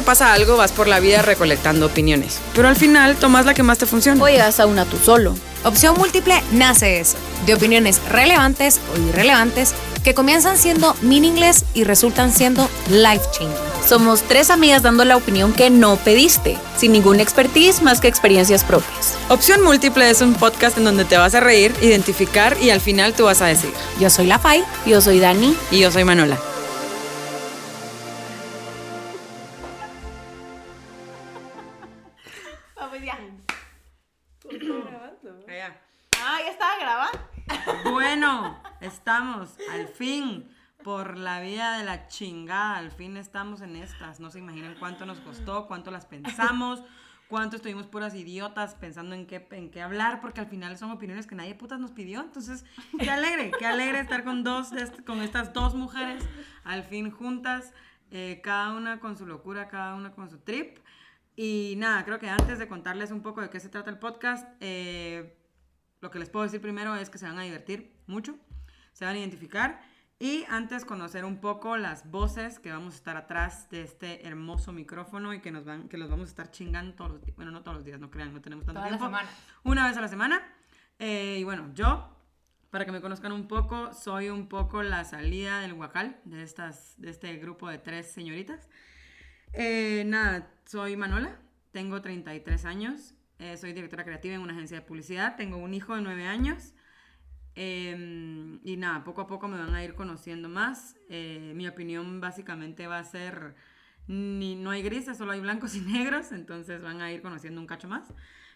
te pasa algo, vas por la vida recolectando opiniones. Pero al final tomas la que más te funciona. O llegas a una tú solo. Opción múltiple nace eso, de opiniones relevantes o irrelevantes que comienzan siendo meaningless y resultan siendo life changing. Somos tres amigas dando la opinión que no pediste, sin ningún expertise más que experiencias propias. Opción Múltiple es un podcast en donde te vas a reír, identificar y al final tú vas a decir. Yo soy la Fai. Yo soy Dani. Y yo soy Manola. Estamos al fin por la vida de la chingada. Al fin estamos en estas. No se imaginan cuánto nos costó, cuánto las pensamos, cuánto estuvimos puras idiotas pensando en qué, en qué hablar, porque al final son opiniones que nadie putas nos pidió. Entonces, qué alegre, qué alegre estar con dos, con estas dos mujeres, al fin juntas, eh, cada una con su locura, cada una con su trip. Y nada, creo que antes de contarles un poco de qué se trata el podcast, eh, lo que les puedo decir primero es que se van a divertir mucho, se van a identificar y antes conocer un poco las voces que vamos a estar atrás de este hermoso micrófono y que nos van que los vamos a estar chingando todos los días. Bueno, no todos los días, no crean, no tenemos tanto tiempo. Una vez a la semana. Eh, y bueno, yo, para que me conozcan un poco, soy un poco la salida del guacal de, estas, de este grupo de tres señoritas. Eh, nada, soy Manola, tengo 33 años, eh, soy directora creativa en una agencia de publicidad, tengo un hijo de 9 años eh, y nada, poco a poco me van a ir conociendo más. Eh, mi opinión básicamente va a ser, ni, no hay grises, solo hay blancos y negros, entonces van a ir conociendo un cacho más.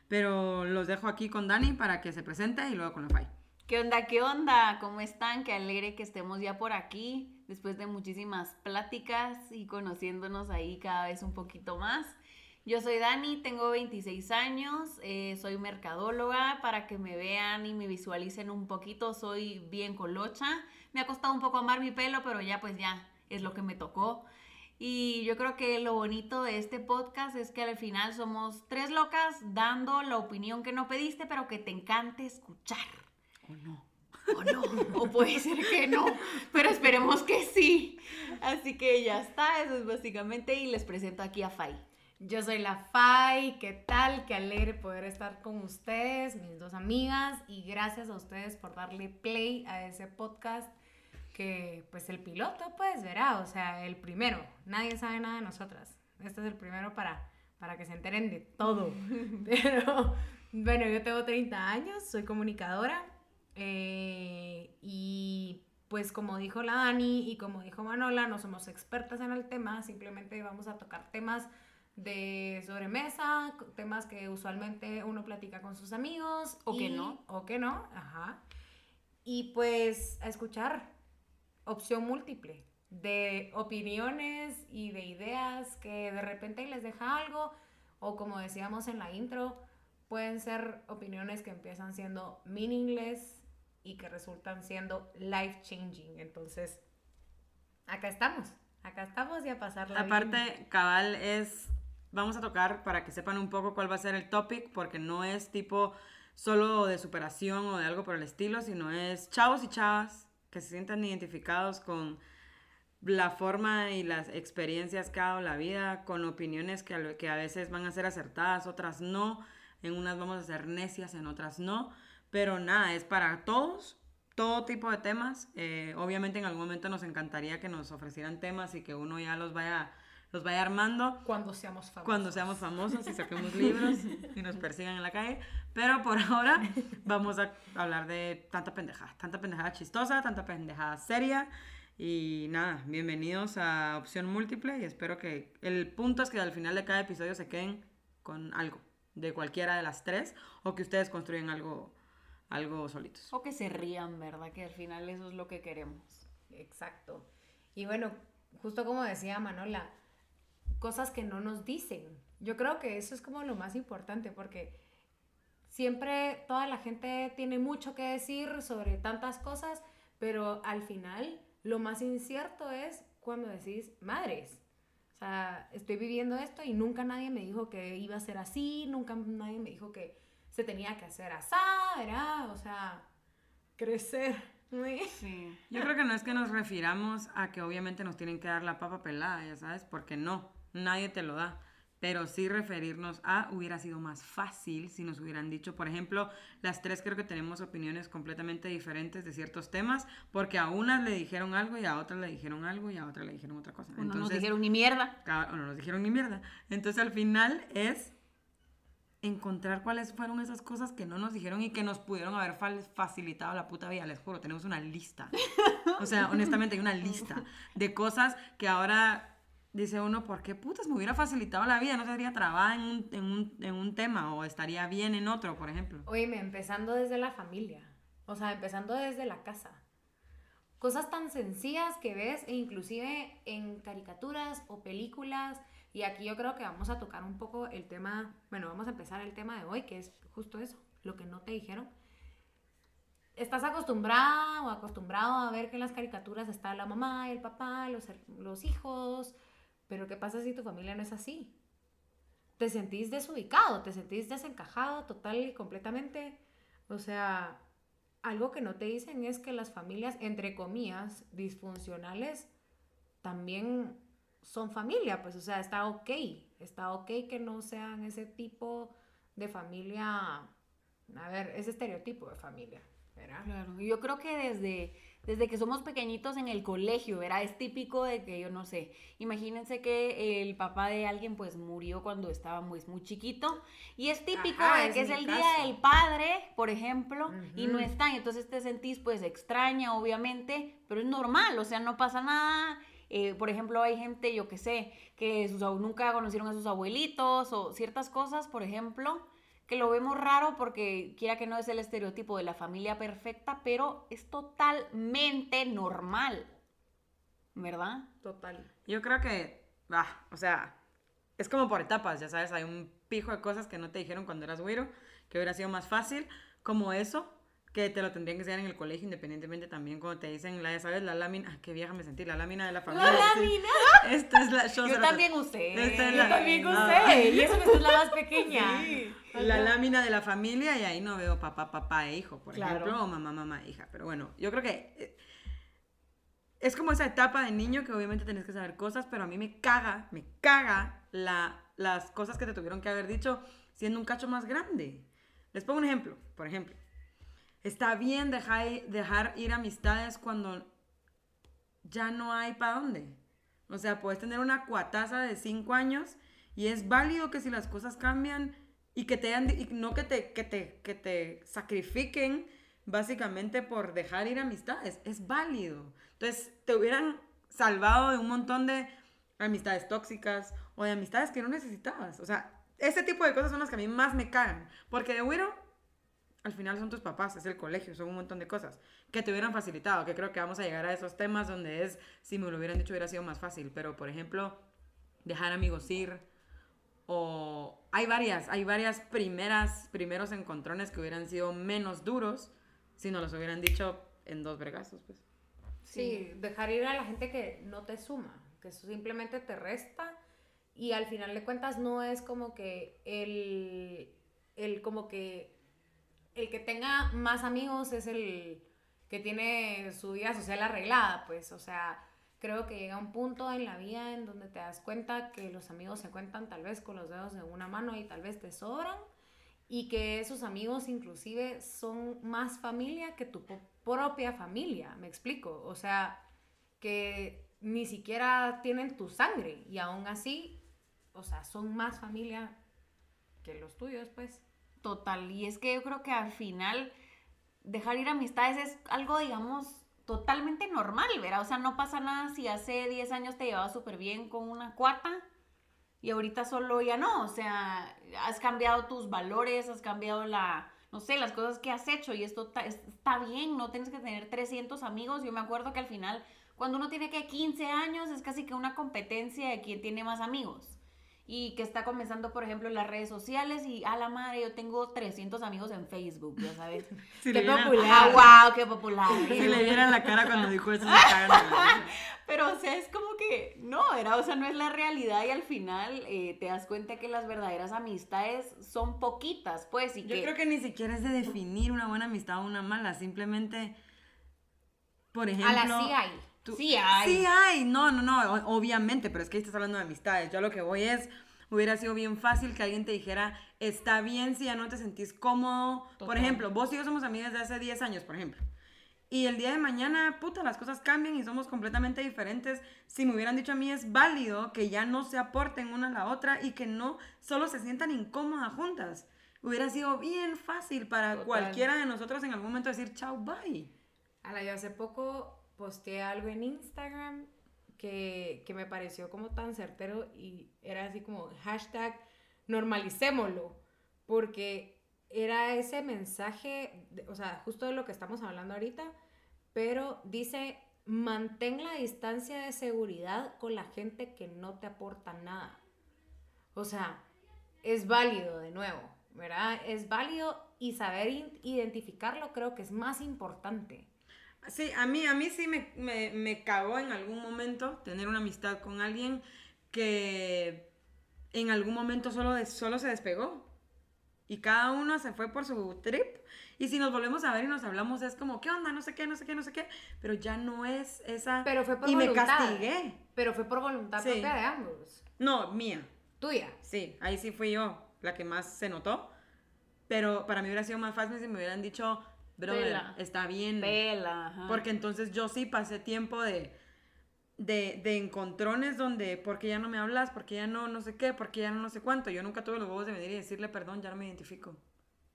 Pero los dejo aquí con Dani para que se presente y luego con la Fai. ¿Qué onda? ¿Qué onda? ¿Cómo están? Qué alegre que estemos ya por aquí, después de muchísimas pláticas y conociéndonos ahí cada vez un poquito más. Yo soy Dani, tengo 26 años, eh, soy mercadóloga, para que me vean y me visualicen un poquito, soy bien colocha. Me ha costado un poco amar mi pelo, pero ya pues ya es lo que me tocó. Y yo creo que lo bonito de este podcast es que al final somos tres locas dando la opinión que no pediste, pero que te encante escuchar. ¿O no? O no, o puede ser que no, pero esperemos que sí. Así que ya está, eso es básicamente. Y les presento aquí a Fai. Yo soy la Fai, ¿qué tal? Qué alegre poder estar con ustedes, mis dos amigas, y gracias a ustedes por darle play a ese podcast que, pues el piloto, pues verá, o sea, el primero, nadie sabe nada de nosotras. Este es el primero para, para que se enteren de todo. Pero, bueno, yo tengo 30 años, soy comunicadora, eh, y pues como dijo la Dani y como dijo Manola, no somos expertas en el tema, simplemente vamos a tocar temas de sobremesa, temas que usualmente uno platica con sus amigos. O que no. O que no, ajá. Y pues a escuchar opción múltiple de opiniones y de ideas que de repente les deja algo o como decíamos en la intro, pueden ser opiniones que empiezan siendo meaningless y que resultan siendo life changing. Entonces, acá estamos, acá estamos y a pasarla bien. Aparte, cabal es, vamos a tocar para que sepan un poco cuál va a ser el topic, porque no es tipo solo de superación o de algo por el estilo, sino es chavos y chavas que se sientan identificados con la forma y las experiencias que ha dado la vida, con opiniones que que a veces van a ser acertadas, otras no, en unas vamos a ser necias, en otras no, pero nada, es para todos, todo tipo de temas. Eh, obviamente en algún momento nos encantaría que nos ofrecieran temas y que uno ya los vaya, los vaya armando Cuando seamos famosos. cuando seamos famosos y saquemos libros y nos persigan en la calle. Pero por ahora vamos a hablar de tanta pendejada, tanta pendejada chistosa, tanta pendejada seria. Y nada, bienvenidos a Opción Múltiple y espero que el punto es que al final de cada episodio se queden con algo de cualquiera de las tres o que ustedes construyen algo, algo solitos. O que se rían, ¿verdad? Que al final eso es lo que queremos. Exacto. Y bueno, justo como decía Manola, cosas que no nos dicen. Yo creo que eso es como lo más importante porque siempre toda la gente tiene mucho que decir sobre tantas cosas, pero al final lo más incierto es cuando decís, madres, o sea, estoy viviendo esto y nunca nadie me dijo que iba a ser así, nunca nadie me dijo que se tenía que hacer así, ¿verdad? O sea, crecer. ¿sí? Yo creo que no es que nos refiramos a que obviamente nos tienen que dar la papa pelada, ya sabes, porque no. Nadie te lo da. Pero sí referirnos a hubiera sido más fácil si nos hubieran dicho, por ejemplo, las tres creo que tenemos opiniones completamente diferentes de ciertos temas, porque a unas le dijeron algo y a otras le dijeron algo y a otras le dijeron otra cosa. O no nos dijeron ni mierda. o no nos dijeron ni mierda. Entonces al final es encontrar cuáles fueron esas cosas que no nos dijeron y que nos pudieron haber facilitado la puta vida. Les juro, tenemos una lista. O sea, honestamente hay una lista de cosas que ahora dice uno, ¿por qué putas me hubiera facilitado la vida? No estaría trabada en un, en un, en un tema o estaría bien en otro, por ejemplo. Oíme, empezando desde la familia, o sea, empezando desde la casa. Cosas tan sencillas que ves, e inclusive en caricaturas o películas. Y aquí yo creo que vamos a tocar un poco el tema, bueno, vamos a empezar el tema de hoy, que es justo eso, lo que no te dijeron. Estás acostumbrada o acostumbrado a ver que en las caricaturas está la mamá, el papá, los, los hijos, pero ¿qué pasa si tu familia no es así? Te sentís desubicado, te sentís desencajado total y completamente. O sea, algo que no te dicen es que las familias, entre comillas, disfuncionales, también son familia, pues, o sea, está ok, está ok que no sean ese tipo de familia, a ver, ese estereotipo de familia. Claro, yo creo que desde, desde que somos pequeñitos en el colegio, ¿verdad? Es típico de que, yo no sé, imagínense que el papá de alguien pues murió cuando estaba muy, muy chiquito y es típico Ajá, de que es el caso. día del padre, por ejemplo, y no están, entonces te sentís pues extraña, obviamente, pero es normal, o sea, no pasa nada. Eh, por ejemplo, hay gente, yo que sé, que sus, nunca conocieron a sus abuelitos o ciertas cosas, por ejemplo, que lo vemos raro porque quiera que no es el estereotipo de la familia perfecta, pero es totalmente normal, ¿verdad? Total. Yo creo que, ah, o sea, es como por etapas, ya sabes, hay un pijo de cosas que no te dijeron cuando eras güiro, que hubiera sido más fácil, como eso, que te lo tendrían que enseñar en el colegio, independientemente también cuando te dicen, la, sabes, la lámina, ah, qué vieja me sentí, la lámina de la familia. sí. lámina. Esta es la... Yo también usé. Esta es Yo la- también no. usé, y eso que soy la más pequeña. La lámina de la familia y ahí no veo papá, papá e hijo, por Claro. ejemplo, o mamá, mamá, e hija. Pero bueno, yo creo que eh, es como esa etapa de niño que obviamente tenés que saber cosas, pero a mí me caga, me caga la, las cosas que te tuvieron que haber dicho siendo un cacho más grande. Les pongo un ejemplo, por ejemplo. Está bien dejar, dejar ir amistades cuando ya no hay para dónde. O sea, puedes tener una cuataza de cinco años y es válido que si las cosas cambian y que te no que te, que te, que te sacrifiquen básicamente por dejar ir amistades. Es válido. Entonces, te hubieran salvado de un montón de amistades tóxicas o de amistades que no necesitabas. O sea, ese tipo de cosas son las que a mí más me cagan. Porque de güiro, al final son tus papás, es el colegio, son un montón de cosas que te hubieran facilitado, que creo que vamos a llegar a esos temas donde es, si me lo hubieran dicho hubiera sido más fácil, pero por ejemplo, dejar amigos ir, o hay varias, hay varias primeras, primeros encontrones que hubieran sido menos duros si nos los hubieran dicho en dos bregazos, pues. Sí, dejar ir a la gente que no te suma, que simplemente te resta y al final de cuentas no es como que el, el como que el que tenga más amigos es el que tiene su vida social arreglada, pues, o sea, creo que llega un punto en la vida en donde te das cuenta que los amigos se cuentan tal vez con los dedos de una mano y tal vez te sobran y que esos amigos inclusive son más familia que tu propia familia, me explico, o sea, que ni siquiera tienen tu sangre y aún así, o sea, son más familia que los tuyos, pues. Total, y es que yo creo que al final dejar ir amistades es algo, digamos, totalmente normal, ¿verdad? O sea, no pasa nada si hace 10 años te llevabas súper bien con una cuata y ahorita solo ya no, o sea, has cambiado tus valores, has cambiado la, no sé, las cosas que has hecho y esto está bien, no tienes que tener 300 amigos. Yo me acuerdo que al final, cuando uno tiene que 15 años, es casi que una competencia de quién tiene más amigos y que está comenzando, por ejemplo, en las redes sociales y a la madre, yo tengo 300 amigos en Facebook, ya sabes. Si Qué popular. Ah, wow, qué popular. Si le vieran la cara cuando dijo eso. Pero, o sea, es como que no, era, o sea, no es la realidad y al final eh, te das cuenta que las verdaderas amistades son poquitas, pues, y Yo que... creo que ni siquiera es de definir una buena amistad o una mala, simplemente, por ejemplo... a la sí hay. Tú- Sí hay. Sí hay, no, no, no, obviamente, pero es que ahí estás hablando de amistades. Yo a lo que voy es, hubiera sido bien fácil que alguien te dijera, está bien si ya no te sentís cómodo. Por ejemplo, vos y yo somos amigas de hace 10 años, por ejemplo. Y el día de mañana, puta, las cosas cambian y somos completamente diferentes. Si me hubieran dicho a mí es válido que ya no se aporten una a la otra y que no solo se sientan incómodas juntas. Hubiera sido bien fácil para Total. cualquiera de nosotros en algún momento decir chao, bye. Ala, yo hace poco posteé algo en Instagram que, que me pareció como tan certero y era así como hashtag normalicémoslo, porque era ese mensaje, o sea, justo de lo que estamos hablando ahorita, pero dice, mantén la distancia de seguridad con la gente que no te aporta nada. O sea, es válido de nuevo, ¿verdad? Es válido y saber identificarlo creo que es más importante. Sí, a mí, a mí sí me, me, me cagó en algún momento tener una amistad con alguien que en algún momento solo, de- solo se despegó. Y cada uno se fue por su trip. Y si nos volvemos a ver y nos hablamos, es como, ¿qué onda? No sé qué, no sé qué, no sé qué. Pero ya no es esa... Pero fue por y me voluntad. castigué. Pero fue por voluntad Sí. propia de ambos. No, mía. Tuya. Sí, ahí sí fui yo la que más se notó. Pero para mí hubiera sido más fácil si me hubieran dicho, brother, está bien. Ajá. Porque entonces yo sí pasé tiempo de, de, de encontrones donde, porque ya no me hablas? porque ya no, no sé qué? porque ya no, no sé cuánto? Yo nunca tuve los huevos de venir y decirle, perdón, ya no me identifico.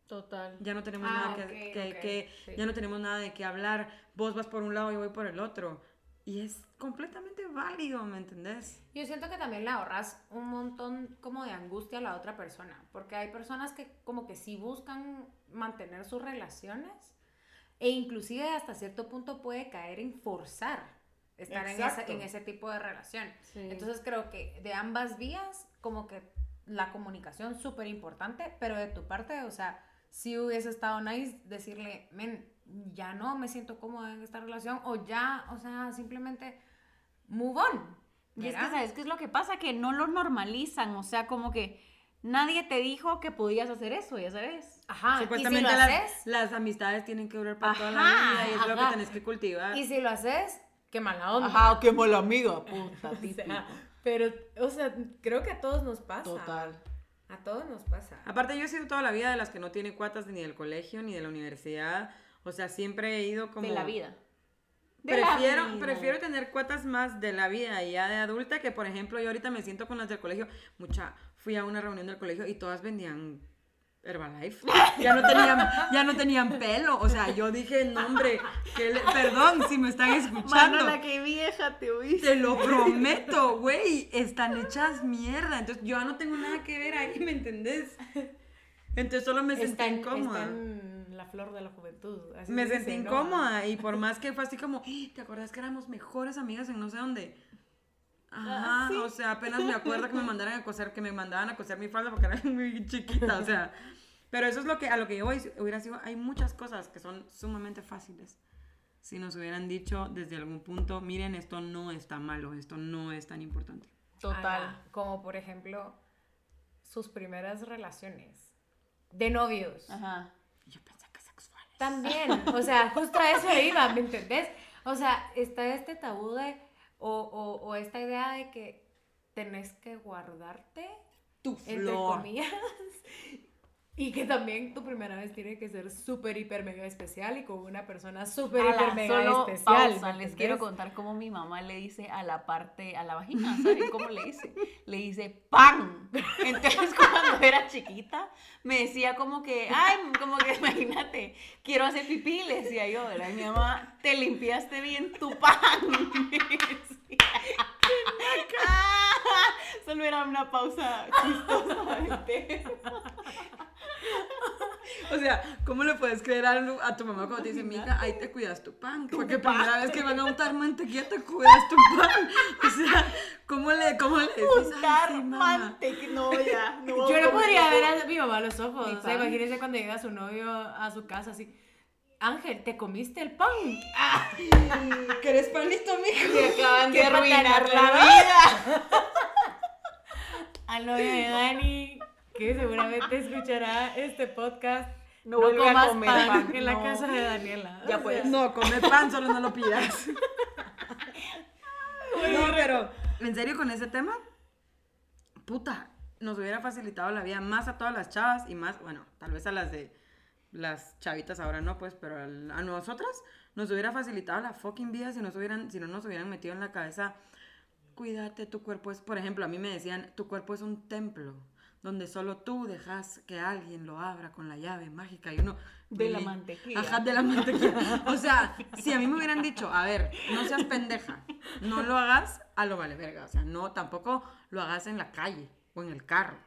Total. Ya no tenemos Ah, nada que, ok, que- ok, que- sí. ya no tenemos nada de qué hablar. Vos vas por un lado y yo voy por el otro. Y es completamente válido, ¿me entendés? Yo siento que también le ahorras un montón como de angustia a la otra persona, porque hay personas que como que sí buscan mantener sus relaciones e inclusive hasta cierto punto puede caer en forzar estar en ese, Exacto. en ese tipo de relación. Sí. Entonces creo que de ambas vías como que la comunicación súper importante, pero de tu parte, o sea, si hubiese estado nice decirle, men, ya no me siento cómoda en esta relación o ya, o sea, simplemente move on. Y es que. ¿sabes qué es lo que pasa? Que no lo normalizan, o sea, como que nadie te dijo que podías hacer eso, ya sabes. Ajá, y si Supuestamente lo las, haces, las amistades tienen que durar para toda la Ajá, vida y es lo que ajá. tenés que cultivar. y si lo haces, qué mala onda. Ajá, qué mala amiga, puta, O sea, pero, o sea, creo que a todos nos pasa. Total. A todos nos pasa. Aparte, yo he sido toda la vida de las que no tiene cuatas ni del colegio ni de la universidad. O sea, siempre he ido como... De la vida. De la Prefiero, vida. prefiero tener cuotas más de la vida ya de adulta que, por ejemplo, yo ahorita me siento con las del colegio. Mucha, fui a una reunión del colegio y todas vendían Herbalife. Ya no tenían, ya no tenían pelo. O sea, yo dije, no, hombre, que le- perdón si me están escuchando. Mano, qué vieja te oíste. Te lo prometo, güey. Están hechas mierda. Entonces yo ya no tengo nada que ver ahí, ¿me entendés? Entonces solo me sentí incómoda. está en la flor de la juventud. así Me se sentí dice, ¿no? incómoda y por más que fue así como, "Ah, ¿te acuerdas que éramos mejores amigas en no sé dónde? Ajá, Ah, sí. o sea, apenas me acuerdo que me mandaran a coser, que me mandaban a coser mi falda porque era muy chiquita, o sea. Pero eso es lo que, a lo que yo voy, hubiera sido, hay muchas cosas que son sumamente fáciles. Si nos hubieran dicho desde algún punto, miren, esto no está malo, esto no es tan importante. Total. Ajá, como por ejemplo, sus primeras relaciones de novios. Ajá. Y yo pensé. También, o sea, justo a eso iba, ¿me entendés? O sea, está este tabú de, o, o, o esta idea de que tenés que guardarte, Tu entre flor. comillas, y que también tu primera vez tiene que ser súper, hiper, mega especial y con una persona súper, hiper, mega solo especial. pausa, ¿me les quiero contar cómo mi mamá le dice a la parte, a la vagina, ¿saben cómo le dice? Le dice ¡PAN! Entonces cuando era chiquita me decía como que, ay, como que imagínate, quiero hacer pipí, le decía yo, ¿verdad? Y mi mamá, te limpiaste bien tu pan. me decía. Ah, Solo era una pausa chistosa del tema. O sea, ¿cómo le puedes creer a, a tu mamá cuando te dice, mija, ahí te cuidas tu pan? Porque primera vez que van a untar mantequilla te cuidas tu pan. O sea, ¿cómo le, cómo le? "Ay, Untar sí, mamá"? mantequilla, no, ya. No, Yo no podría ver a mi mamá a los ojos. O sea, imagínense cuando llega su novio a su casa así. Ángel, ¿te comiste el pan? ¿Querés panito, mijo? Te acaban de arruinar la vida. Al novio de Dani, que seguramente escuchará este podcast. No vuelve a comer pan, en la no. casa de Daniela. Ya O sea, No, come pan, solo no lo pidas. No, pero en serio con ese tema, puta, nos hubiera facilitado la vida más a todas las chavas y más, bueno, tal vez a las de las chavitas ahora no, pues, pero al- a nosotras nos hubiera facilitado la fucking vida si, nos hubieran, si no nos hubieran metido en la cabeza, cuídate, tu cuerpo es, por ejemplo, a mí me decían, tu cuerpo es un templo donde solo tú dejas que alguien lo abra con la llave mágica y uno... De la mantequilla. Ajá, de la mantequilla. O sea, si a mí me hubieran dicho, a ver, no seas pendeja, no lo hagas a lo vale verga. O sea, no, tampoco lo hagas en la calle o en el carro.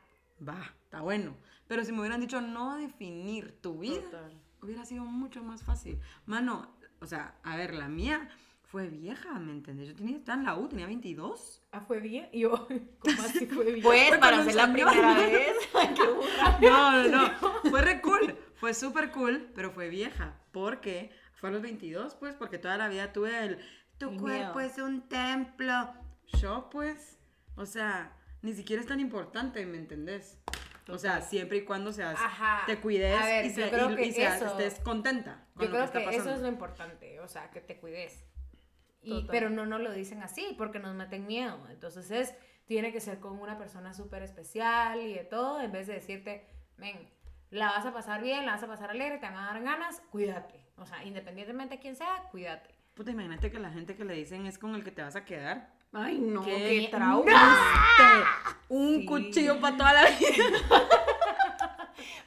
Va, está bueno. Pero si me hubieran dicho no definir tu vida, Total. hubiera sido mucho más fácil. Mano, o sea, a ver, la mía fue vieja, ¿me entendés? Yo tenía, estaba en la U, tenía 22. Ah, fue bien. Y yo, ¿cómo así fue bien? Pues, Fue para ser la primera vez. Ay, qué burra. No, no, no. Fue re cool. Fue súper cool, pero fue vieja. Porque fue a los 22, pues, porque toda la vida tuve el. Tu El cuerpo miedo. es un templo. Yo, pues. O sea, ni siquiera es tan importante, ¿me entendés? O sea, siempre y cuando seas, Ajá. te cuides A ver, y, se- y- que y seas- eso- estés contenta. con Yo lo creo está que, eso pasando. es lo importante, o sea, que te cuides. Y, pero no nos lo dicen así porque nos meten miedo. Entonces es, tiene que ser con una persona súper especial y de todo, en vez de decirte, ven, la vas a pasar bien, la vas a pasar alegre, te van a dar ganas, cuídate. O sea, independientemente de quién sea, cuídate. Puta, imagínate que la gente que le dicen es con el que te vas a quedar. Ay, no, ¡Qué qué, trauma. Un Sí. cuchillo para toda la vida.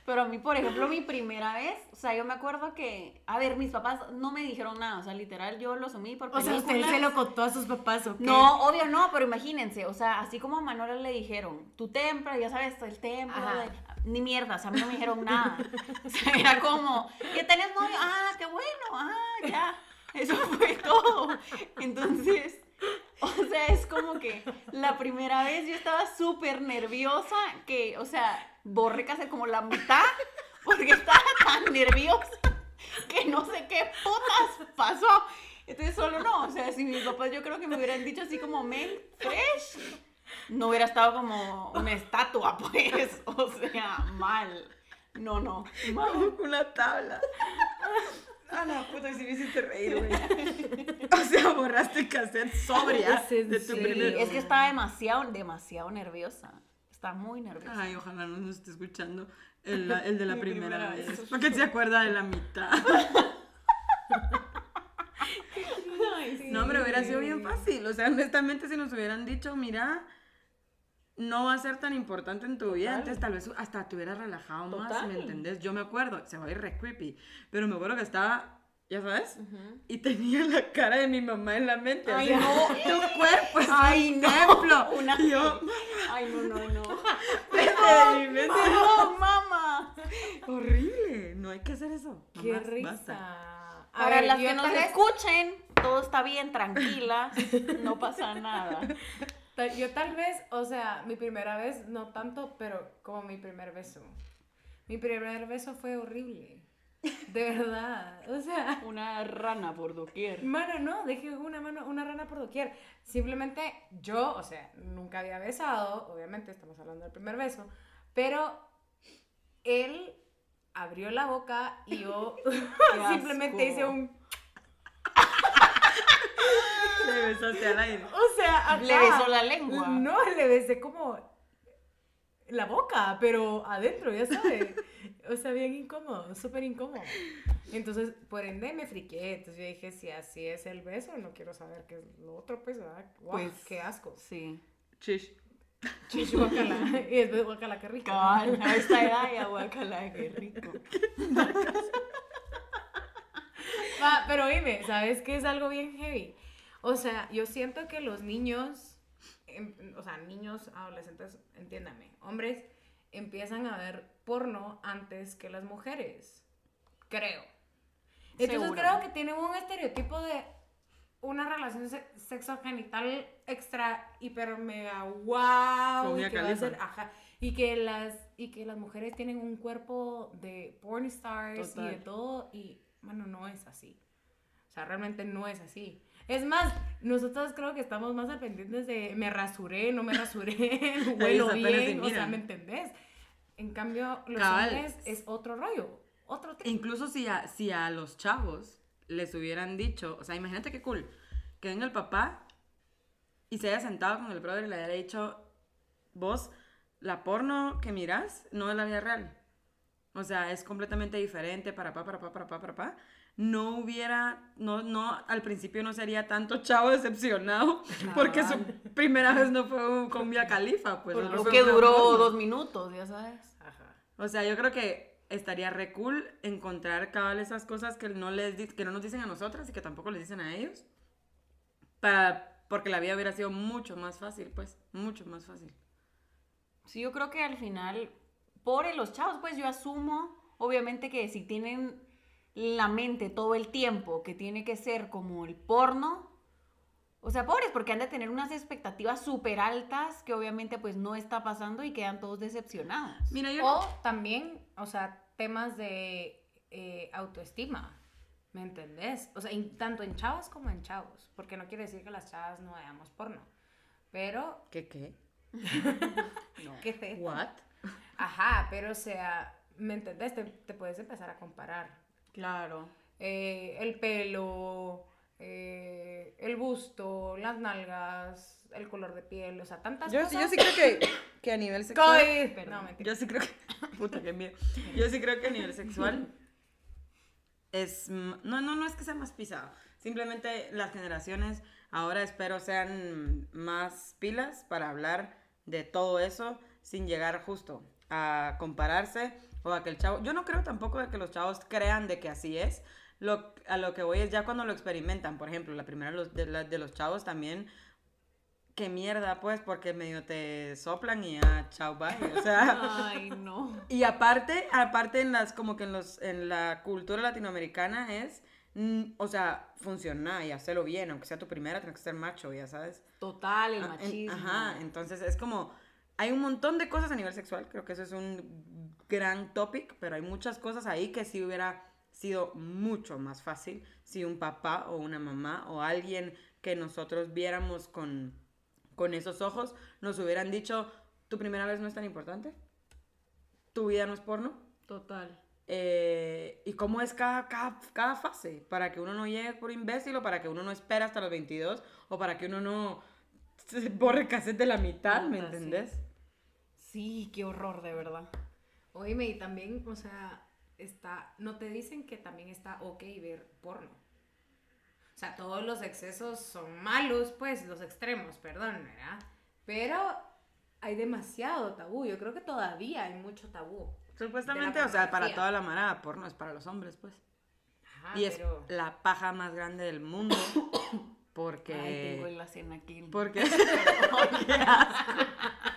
Pero a mí, por ejemplo, mi primera vez, o sea, yo me acuerdo que, a ver, mis papás no me dijeron nada, o sea, literal, yo lo asumí por O sea, usted se lo contó a sus papás, ¿o qué? No, obvio no, pero imagínense, o sea, así como a Manuela le dijeron, tu templo, ya sabes, el templo, de- ni mierda, o sea, a mí no me dijeron nada. O sea, era como, ¿ya tenés novio? Ah, qué bueno, ah, ya. Eso fue todo. Entonces, o sea, es como que la primera vez yo estaba súper nerviosa que, o sea, borré casi como la mitad porque estaba tan nerviosa que no sé qué putas pasó. Entonces solo no, o sea, si mis papás yo creo que me hubieran dicho así como men fresh, no hubiera estado como una estatua, pues, o sea, mal. No, no, mal. Una tabla. A la puta, si me hiciste reír, güey. O sea, borraste cassette sobria de tu serio. primer... Es que estaba demasiado, demasiado nerviosa. Estaba muy nerviosa. Ay, ojalá no nos esté escuchando el, la- el de la primera, primera vez. vez. Porque se acuerda de la mitad. No, hombre, hubiera sido bien fácil. O sea, honestamente, si nos hubieran dicho, mira, no va a ser tan importante en tu vida, Total. entonces tal vez hasta te hubieras relajado más. ¿me entendés? Yo me acuerdo, se va a ir re creepy, pero me acuerdo que estaba, ya sabes, Ujú. y tenía la cara de mi mamá en la mente. Ay, así, no. Tu cuerpo es Ay, un no. templo. Una- Y yo, Ay, no, no, no. vete de mi mente. No, mamá. Horrible, no hay que hacer eso. ¡Qué Mamás, risa! basta. A Para ver, las que nos escuchen, todo está bien, tranquila, no pasa nada. Yo tal vez, o sea, mi primera vez, no tanto, pero como mi primer beso. Mi primer beso fue horrible. De verdad. O sea, Una rana por doquier. mano, no, dejé una mano, una rana por doquier. Simplemente yo, o sea, nunca había besado, obviamente estamos hablando del primer beso, pero él abrió la boca y yo simplemente hice un, Le besaste al aire. o sea, acá. Le besó la lengua. No, le besé como la boca, pero adentro, ya sabes. O sea, bien incómodo, súper incómodo. Entonces, por ende, me friqué. Entonces yo dije, si así es el beso, no quiero saber qué es lo otro, pues, ¿verdad? Guau, Pues, qué asco. Sí. Chish. Chish, guacala. Y después, guacala, qué rico. Cabal, a esta edad ya guacala, qué rico. Va, pero dime, ¿sabes qué es algo bien heavy? O sea, yo siento que los niños, o sea, niños, adolescentes, entiéndame, hombres, empiezan a ver porno antes que las mujeres. Creo. Entonces Seguro. creo que tienen un estereotipo de una relación se- sexo-genital extra, hiper, mega, wow. Y que, va a ser, ajá, y, que las, y que las mujeres tienen un cuerpo de porn stars y de todo. Y, bueno, no es así. O sea, realmente no es así. Es más, nosotros creo que estamos más al pendientes de me rasuré, no me rasuré, huelo bien, o sea. ¿me entendés? En cambio, los Cabal. hombres es otro rollo, otro tipo. Incluso si a, si a los chavos les hubieran dicho, o sea, imagínate qué cool, que venga el papá y se haya sentado con el brother y le haya dicho, vos, la porno que mirás no es la vida real. O sea, es completamente diferente, para pa, para pa, para pa, para pa. No hubiera, no, no, al principio no sería tanto chavo decepcionado porque su primera vez no fue con Mia Khalifa, pues. solo o fue que duró dos minutos, ya sabes. Ajá. O sea, yo creo que estaría re cool encontrar cada esas cosas que no, les, que no nos dicen a nosotras y que tampoco les dicen a ellos. Para, porque la vida hubiera sido mucho más fácil, pues, mucho más fácil. Sí, yo creo que al final, por los chavos, pues yo asumo, obviamente que si tienen la mente todo el tiempo que tiene que ser como el porno, o sea, pobres, porque han de tener unas expectativas súper altas que obviamente pues no está pasando y quedan todos decepcionados. Mira, yo... O también, o sea, temas de eh, autoestima. ¿Me entendés? O sea, tanto en chavas como en chavos. Porque no quiere decir que las chavas no veamos porno. Pero, ¿Qué qué? ¿qué fe? ¿What? Ajá, pero o sea, ¿me entendés? Te, te puedes empezar a comparar. Claro. Eh, el pelo, eh, el busto, las nalgas, el color de piel, o sea, tantas Yo, cosas. sí- yo sí creo que, que a nivel sexual... COVID. No, mentira. Yo sí creo que... Puta, qué miedo. Yo sí creo que a nivel sexual es... m- No, no, no es que sea más pisado. Simplemente las generaciones ahora espero sean más pilas para hablar de todo eso sin llegar justo a compararse o a que el chavo... Yo no creo tampoco de que los chavos crean de que así es. Lo, a lo que voy es ya cuando lo experimentan. Por ejemplo, la primera de los, de, la- de los chavos también... Qué mierda, pues, porque medio te soplan y ya, chao, bye. O sea... Ay, no. Y aparte, aparte en las, como que en los, en la cultura latinoamericana es, mm, o sea, funciona y hacerlo bien, aunque sea tu primera, tienes que ser macho, ya sabes. Total, el Ah, en- machismo. ajá, entonces es como, hay un montón de cosas a nivel sexual, creo que eso es un gran topic, pero hay muchas cosas ahí que sí hubiera sido mucho más fácil si un papá o una mamá o alguien que nosotros viéramos con, con esos ojos nos hubieran dicho, tu primera vez no es tan importante, tu vida no es porno, Total. eh, y cómo es cada, cada, cada fase, para que uno no llegue por imbécil o para que uno no espere hasta los 22 o para que uno no se borre cassette de la mitad, ¿me sí. entendés? Sí, qué horror, de verdad. Oíme, y también, o sea, está, no te dicen que también está ok ver porno. O sea, todos los excesos son malos, pues, los extremos, perdón, ¿verdad? Pero hay demasiado tabú. Yo creo que todavía hay mucho tabú. Supuestamente, o sea, para toda la manada, porno es para los hombres, pues. Ajá, y es pero... la paja más grande del mundo, porque... Ay, tengo la cena aquí. Porque... ¡Qué asco!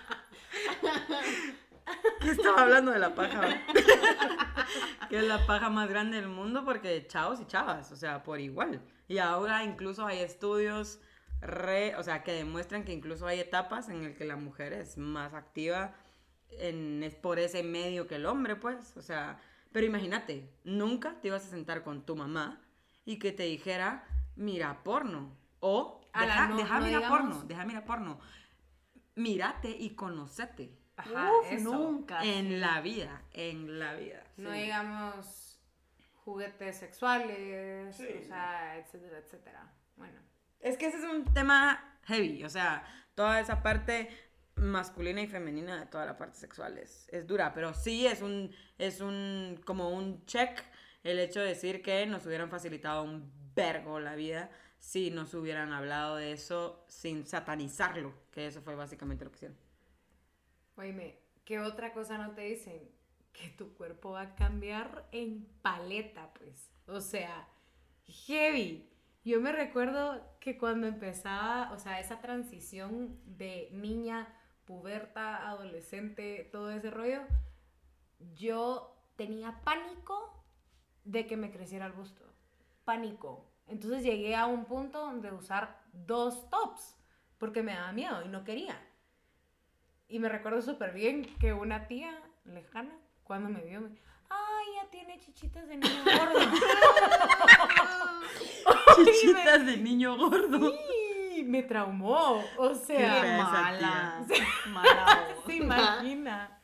¿Qué estaba hablando de la paja? que es la paja más grande del mundo porque chavos y chavas, o sea, por igual. Y ahora incluso hay estudios re, o sea, que demuestran que incluso hay etapas en el que la mujer es más activa en, es por ese medio que el hombre, pues, o sea, pero imagínate, nunca te ibas a sentar con tu mamá y que te dijera, mira porno, o deja, no- deja no mira digamos- porno, deja mira porno, mírate y conocete Ajá, Uf, eso. nunca. en la vida, en la vida. No sí. digamos juguetes sexuales, o sea, etcétera, etcétera. Bueno. Es que ese es un tema heavy, o sea, toda esa parte masculina y femenina de toda la parte sexual es, es dura, pero sí es un, es un, como un check el hecho de decir que nos hubieran facilitado un vergo la vida si nos hubieran hablado de eso sin satanizarlo, que eso fue básicamente lo que hicieron. Oíme, ¿qué otra cosa no te dicen? Que tu cuerpo va a cambiar en paleta, pues. O sea, heavy. Yo me recuerdo que cuando empezaba, o sea, esa transición de niña, puberta, adolescente, todo ese rollo, yo tenía pánico de que me creciera el busto. Pánico. Entonces llegué a un punto donde usar dos tops, porque me daba miedo y no quería. Y me recuerdo súper bien que una tía lejana, cuando me vio, me ay, ya tiene chichitas de niño gordo. Chichitas de niño gordo. me traumó. O Qué sea, esa mala. Mala voz. se imagina.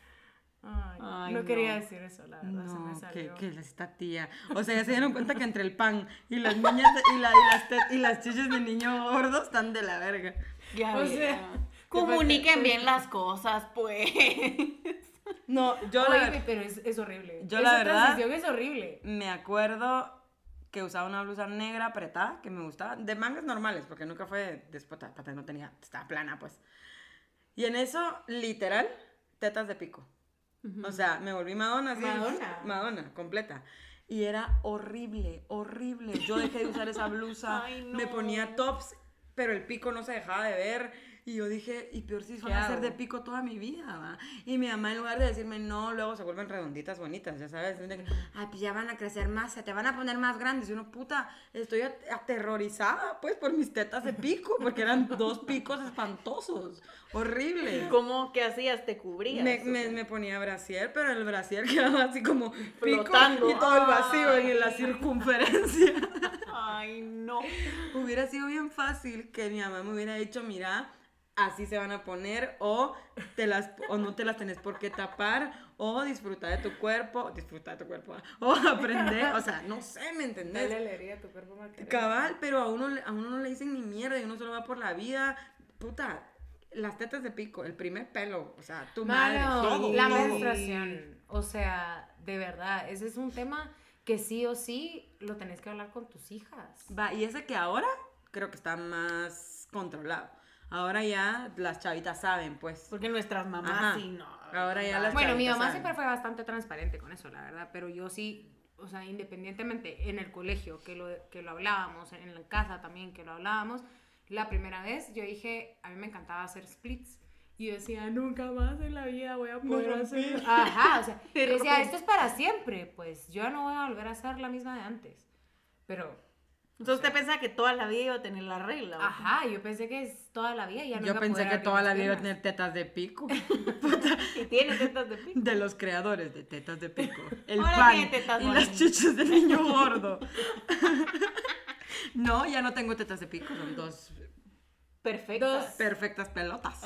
Ay, Ay, no, no. quería decir eso, la verdad, se me No, que, salió. que esta tía. O sea, ya se dieron cuenta que entre el pan y las niñas y, la- y las, y las chiches de niño gordo están de la verga. Ya, O ya. sea, Comuniquen bien las cosas, pues. No, yo la, Oye, pero es, es horrible. Yo Esa la verdad- transición es horrible. me acuerdo que usaba una blusa negra apretada que me gustaba, de mangas normales, porque nunca fue despota, pata, no tenía, estaba plana, pues. Y en eso, literal, tetas de pico. O sea, me volví Madonna, así. Madonna. Madonna, completa. Y era horrible, horrible. Yo dejé de usar esa blusa, Ay, me no. ponía tops, pero el pico no se dejaba de ver. Y yo dije, y peor si ¿Qué van a ser de pico toda mi vida, ¿va? Y mi mamá en lugar de decirme no, luego se vuelven redonditas, bonitas, ya sabes. Ay, pues ya van a crecer más, se te van a poner más grandes. Y uno, puta, estoy at- aterrorizada, pues, por mis tetas de pico, porque eran dos picos espantosos, horrible. ¿Cómo que hacías? ¿Te cubrías? Me, me ponía brasier, pero el brasier quedaba así como pico Flotando. y todo el vacío Ay. en la circunferencia. Ay, no. hubiera sido bien fácil que mi mamá me hubiera dicho, mira, así se van a poner, o, te las, o no te las tenés por qué tapar, o disfrutar de tu cuerpo, disfrutar de tu cuerpo, o aprender, o sea, no sé, ¿me entendés? Dale alegría a tu cuerpo. Cabal, pero a uno, a uno no le dicen ni mierda y uno solo va por la vida, puta, las tetas de pico, el primer pelo, o sea, tu madre, todo, la todo. menstruación. O sea, de verdad, ese es un tema que sí o sí lo tenés que hablar con tus hijas. Va, y ese que ahora creo que está más controlado. Ahora ya las chavitas saben, pues. Porque nuestras mamás Ajá. sí, no. Ahora ya las Bueno, mi mamá saben. siempre fue bastante transparente con eso, la verdad, pero yo sí, o sea, independientemente en el colegio, que lo, que lo hablábamos, en la casa también que lo hablábamos, la primera vez yo dije, a mí me encantaba hacer splits. Y yo decía, nunca más en la vida voy a poder hacer. Ajá, o sea, yo decía, esto es para siempre, pues yo no voy a volver a ser la misma de antes. Pero, Entonces usted pensaba que toda la vida iba a tener la regla. ajá, yo pensé que es toda la vida. Ya no Yo iba a pensé que toda la vida iba a tener tetas de pico. Y tiene tetas de pico. De los creadores de tetas de pico. El Ahora pan tiene tetas y las chichas del niño gordo. no, ya no tengo tetas de pico, son dos Perfectas. perfectas pelotas.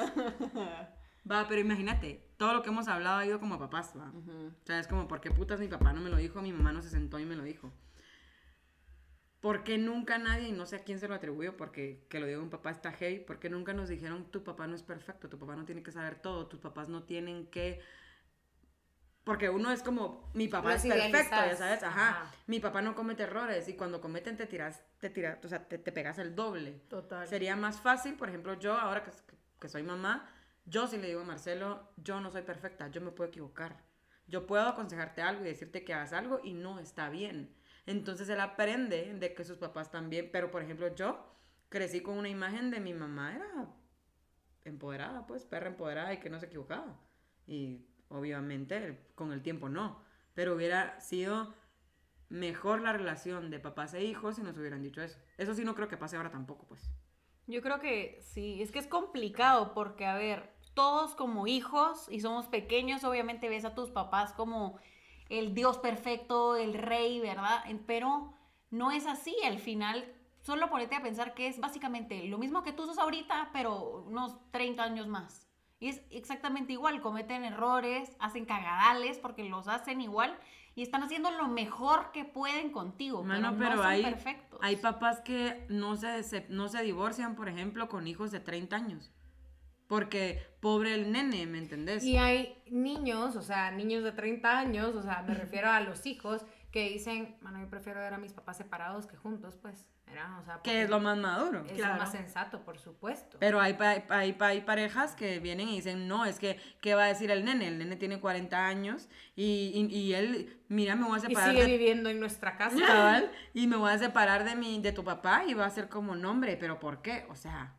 Va, pero imagínate, todo lo que hemos hablado ha ido como a papás, va. O sea, es como, ¿por qué putas mi papá no me lo dijo? Mi mamá no se sentó y me lo dijo. ¿Por qué nunca nadie, y no sé a quién se lo atribuyo, porque que lo diga un papá está heavy, ¿por qué nunca nos dijeron, tu papá no es perfecto, tu papá no tiene que saber todo, tus papás no tienen que... Porque uno es como, mi papá Los es perfecto, ya sabes, ajá. Ajá. Mi papá no comete errores y cuando cometen te tiras, te tiras, o sea, te, te pegas el doble. Total. Sería más fácil, por ejemplo, yo ahora que, que soy mamá, yo sí le digo a Marcelo, yo no soy perfecta, yo me puedo equivocar. Yo puedo aconsejarte algo y decirte que hagas algo y no está bien. Entonces él aprende de que sus papás también, pero por ejemplo yo crecí con una imagen de mi mamá, era empoderada, pues, perra empoderada y que no se equivocaba. Y obviamente con el tiempo no, pero hubiera sido mejor la relación de papás e hijos si nos hubieran dicho eso. Eso sí no creo que pase ahora tampoco, pues. Yo creo que sí, es que es complicado porque, a ver, todos como hijos y somos pequeños, obviamente ves a tus papás como el Dios perfecto, el rey, ¿verdad? Pero no es así, al final solo ponete a pensar que es básicamente lo mismo que tú sos ahorita, pero unos 30 años más. Y es exactamente igual, cometen errores, hacen cagadales porque los hacen igual y están haciendo lo mejor que pueden contigo, Mano, pero, pero, no son hay, perfectos. hay papás que no se, se- no se divorcian, por ejemplo, con hijos de 30 años. Porque pobre el nene, ¿me entendés? Y hay niños, o sea, niños de 30 años, o sea, me refiero a los hijos que dicen, bueno, yo prefiero ver a mis papás separados que juntos, pues, ¿verdad? O sea, que es lo más maduro. es Claro. lo más sensato, por supuesto. Pero hay, pa- hay, hay parejas que vienen y dicen, no, es que, ¿qué va a decir el nene? El nene tiene 40 años y, y, y él, mira, me voy a Y separar sigue de viviendo en nuestra casa. y me voy a separar de mi, de tu papá y va a ser como nombre, pero ¿por qué? O sea,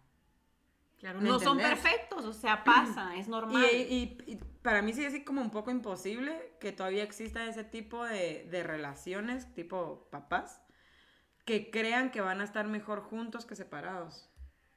Claro, ¿me no son perfectos, o sea, pasa, es normal. y, y- y para mí sí es como un poco imposible que todavía exista ese tipo de, de relaciones, tipo papás, que crean que van a estar mejor juntos que separados.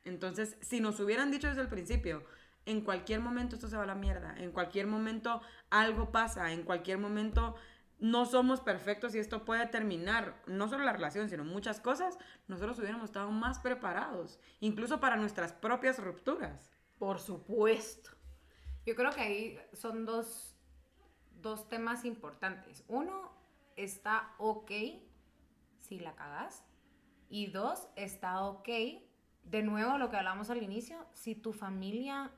Entonces, si nos hubieran dicho desde el principio, en cualquier momento esto se va a la mierda, en cualquier momento algo pasa, en cualquier momento no somos perfectos y esto puede terminar, no solo la relación, sino muchas cosas, nosotros hubiéramos estado más preparados, incluso para nuestras propias rupturas. Por supuesto. Yo creo que ahí son dos, dos temas importantes. Uno, está ok si la cagas. Y dos, está ok de nuevo lo que hablamos al inicio, si tu familia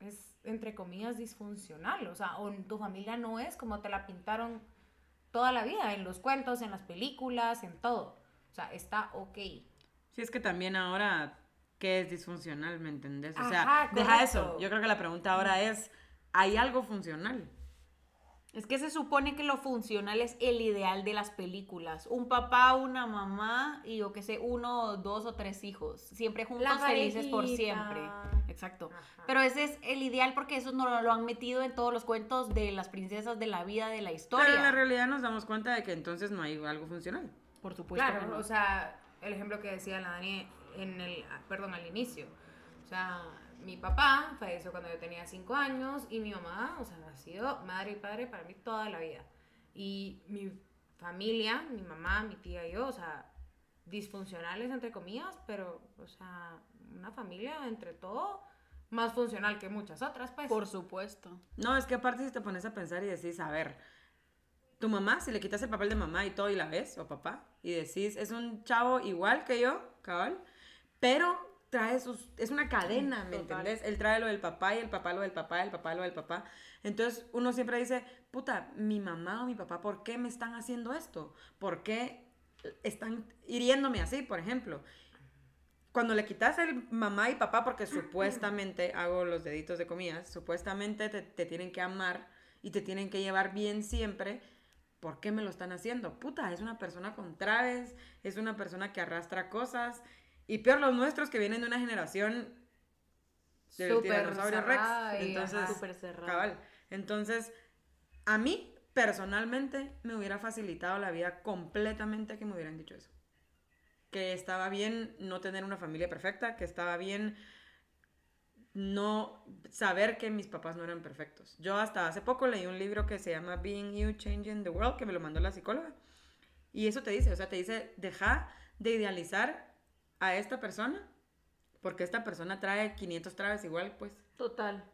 es, entre comillas, disfuncional, o sea, o tu familia no es como te la pintaron toda la vida, en los cuentos, en las películas, en todo. O sea, está ok. Sí, es que también ahora, ¿qué es disfuncional? ¿Me entendés? O sea, Ajá, deja eso. Yo creo que la pregunta ahora es, ¿hay algo funcional? Es que se supone que lo funcional es el ideal de las películas. Un papá, una mamá y yo qué sé, uno, dos o tres hijos. Siempre juntos, felices por siempre. Exacto. Ajá. Pero ese es el ideal porque eso no lo han metido en todos los cuentos de las princesas de la vida, de la historia. Pero en la realidad nos damos cuenta de que entonces no hay algo funcional. Por supuesto. Claro, no. o sea, el ejemplo que decía la Dani en el, perdón, al inicio. O sea, mi papá falleció cuando yo tenía 5 años y mi mamá, o sea, ha sido madre y padre para mí toda la vida. Y mi familia, mi mamá, mi tía y yo, o sea, disfuncionales entre comillas, pero, o sea, una familia entre todo más funcional que muchas otras, pues. Por supuesto. No, es que aparte si te pones a pensar y decís, a ver, tu mamá, si le quitas el papel de mamá y todo y la ves, o papá, y decís, es un chavo igual que yo, cabal, pero trae sus, es una cadena, ¿me Total. entendés? Él trae lo del papá y el papá lo del papá, el papá lo del papá. Entonces uno siempre dice, puta, mi mamá o mi papá, ¿por qué me están haciendo esto? ¿Por qué están hiriéndome así, por ejemplo? Cuando le quitas el mamá y papá, porque supuestamente, hago los deditos de comillas, supuestamente te, te tienen que amar y te tienen que llevar bien siempre, ¿por qué me lo están haciendo? Puta, es una persona con traves, es una persona que arrastra cosas, y peor los nuestros que vienen de una generación del Súper tiranosaurio Rex. Entonces, ajá. Súper cerrado. cabal. Entonces, a mí, personalmente, me hubiera facilitado la vida completamente que me hubieran dicho eso. Que estaba bien no tener una familia perfecta, que estaba bien no saber que mis papás no eran perfectos. Yo hasta hace poco leí un libro que se llama Being You, Changing the World, que me lo mandó la psicóloga. Y eso te dice, o sea, te dice, deja de idealizar a esta persona, porque esta persona trae 500 traves igual, pues. Total.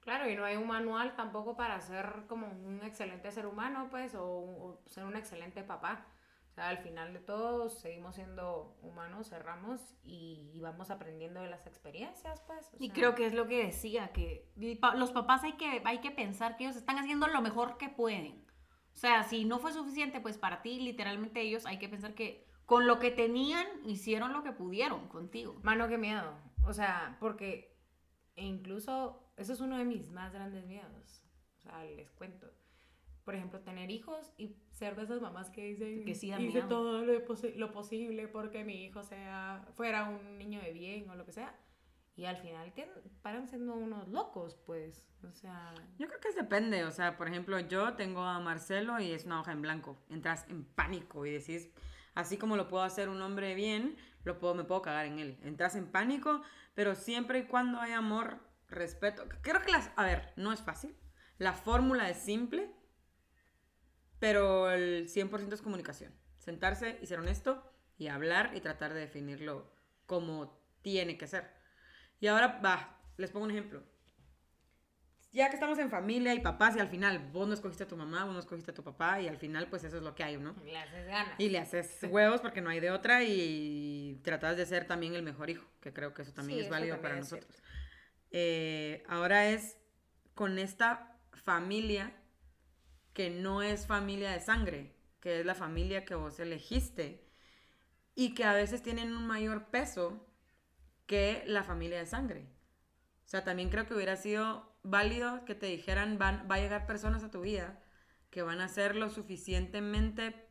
Claro, y no hay un manual tampoco para ser como un excelente ser humano, pues, o, o ser un excelente papá. O sea, al final de todo, seguimos siendo humanos, cerramos y, y vamos aprendiendo de las experiencias, pues. o Y creo que es lo que decía, que los papás hay que, hay que pensar que ellos están haciendo lo mejor que pueden. O sea, si no fue suficiente, pues para ti, literalmente ellos, hay que pensar que con lo que tenían, hicieron lo que pudieron contigo. Mano, qué miedo. O sea, porque e incluso eso es uno de mis más grandes miedos. O sea, les cuento. Por ejemplo, tener hijos y ser de esas mamás que dicen Que sí hice miedo". todo lo, posi- lo posible porque mi hijo sea fuera un niño de bien o lo que sea. Y al final paran siendo unos locos, pues. O sea, Yo creo que depende, o sea, por ejemplo, yo tengo a Marcelo y es una hoja en blanco. Entras en pánico y decís, así como lo puedo hacer un hombre bien, lo puedo, me puedo cagar en él. Entras en pánico, pero siempre y cuando hay amor, respeto. Creo que las, a ver, no es fácil. La fórmula es simple, pero el 100% es comunicación. Sentarse y ser honesto y hablar y tratar de definirlo como tiene que ser. Y ahora, va, les pongo un ejemplo ya que estamos en familia y papás y al final vos no escogiste a tu mamá, vos no escogiste a tu papá y al final pues eso es lo que hay, ¿no? le haces ganas. Y le haces huevos porque no hay de otra y tratas de ser también el mejor hijo, que creo que eso también Sí, es válido también para es nosotros. Eh, ahora es con esta familia que no es familia de sangre, que es la familia que vos elegiste y que a veces tienen un mayor peso que la familia de sangre. O sea, también creo que hubiera sido válido que te dijeran, van, va a llegar personas a tu vida que van a ser lo suficientemente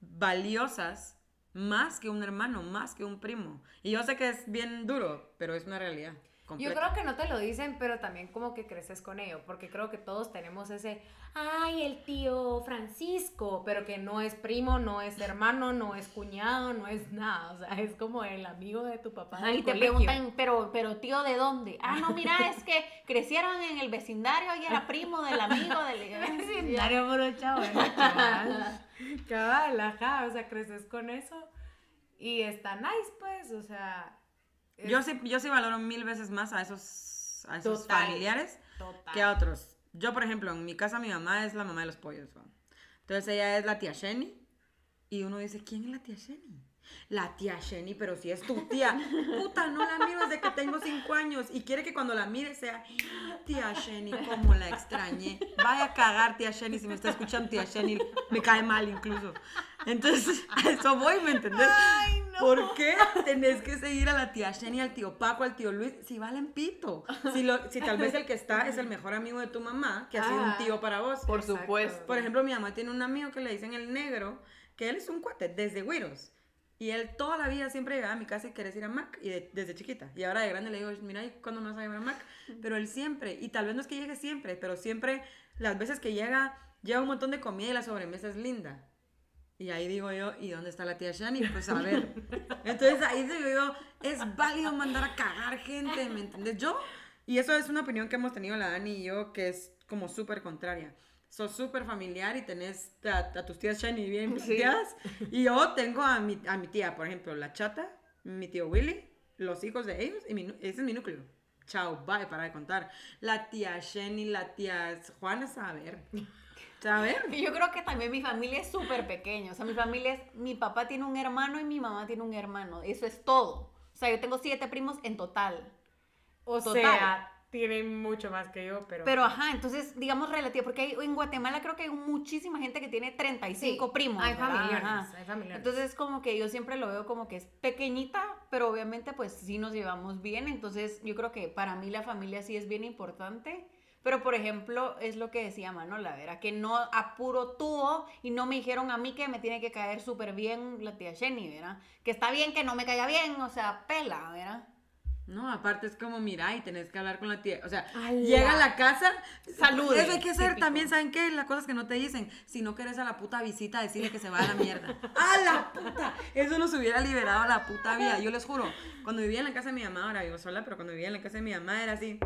valiosas más que un hermano, más que un primo. Y yo sé que es bien duro, pero es una realidad. Yo creo que no te lo dicen, pero también como que creces con ello, porque creo que todos tenemos ese, ay, el tío Francisco, pero que no es primo, no es hermano, no es cuñado, no es nada, o sea, es como el amigo de tu papá. Ahí te colegio. preguntan, pero, pero tío, ¿de dónde? Ah, no, mira, es que crecieron en el vecindario y era primo del amigo del... Vecindario puro chavo, cabal, cabal, ajá, o sea, creces con eso y está nice, pues, o sea. Es Yo sí, yo sí valoro mil veces más a esos, a esos Total. familiares total. que a otros. Yo, por ejemplo, en mi casa mi mamá es la mamá de los pollos. ¿va? Entonces ella es la tía Jenny. Y uno dice, ¿quién es la tía Jenny? La tía Jenny, pero si es tu tía. Puta, no la miro desde que tengo cinco años y quiere que cuando la mire sea, tía Jenny, cómo la extrañé. Vaya a cagar, tía Jenny, si me está escuchando, tía Jenny, me cae mal incluso. Entonces, a eso voy, ¿me entendés? Ay, no. ¿Por qué tenés que seguir a la tía Jenny, al tío Paco, al tío Luis? Si valen pito. Si, lo, si tal vez el que está es el mejor amigo de tu mamá, que ha sido un Ah. tío para vos. Por Exacto. supuesto. Por ejemplo, mi mamá tiene un amigo que le dicen el negro, que él es un cuate desde Güiros. Y él toda la vida siempre llegaba a mi casa y querés ir a Mac, y de- desde chiquita. Y ahora de grande le digo, mira, ¿y cuándo me vas a llevar a Mac? Pero él siempre, y tal vez no es que llegue siempre, pero siempre, las veces que llega, lleva un montón de comida y la sobremesa es linda. Y ahí digo yo, ¿y dónde está la tía Shani? Pues a ver. Entonces ahí digo yo, es válido mandar a cagar gente, ¿me entiendes? Yo, y eso es una opinión que hemos tenido la Dani y yo, que es como súper contraria. Sos súper familiar y tenés a, a tus tías Shani bien Sí. tías. Y yo tengo a mi, a mi tía, por ejemplo, la chata, mi tío Willy, los hijos de ellos, y mi ese es mi núcleo. Chao, bye, para de contar. La tía Jenny, la tía Juana, a ver. A ver. Yo creo que también mi familia es súper pequeña. O sea, mi familia es, mi papá tiene un hermano y mi mamá tiene un hermano. Eso es todo. O sea, yo tengo siete primos en total. O Total. sea, tienen mucho más que yo, pero... Pero ajá, entonces digamos relativo, porque hay- en Guatemala creo que hay muchísima gente que tiene 35 Sí, primos. Hay familiares, hay familiares. Entonces como que yo siempre lo veo como que es pequeñita, pero obviamente pues sí nos llevamos bien, entonces yo creo que para mí la familia sí es bien importante. Pero por ejemplo, es lo que decía Manola, ¿verdad? Que no apuro tuvo y no me dijeron a mí que me tiene que caer súper bien la tía Jenny, ¿verdad? Que está bien que no me caiga bien, o sea, pela, ¿verdad? No, aparte es como, mira, y tenés que hablar con la tía. O sea, Ala. llega a la casa. Salude, Eso hay que hacer típico. también, ¿saben qué? Las cosas que no te dicen. Si no querés a la puta visita, decirle que se va a la mierda. ¡A la puta! Eso nos hubiera liberado a la puta vida. Yo les juro, cuando vivía en la casa de mi mamá, ahora vivo sola, pero cuando vivía en la casa de mi mamá era así.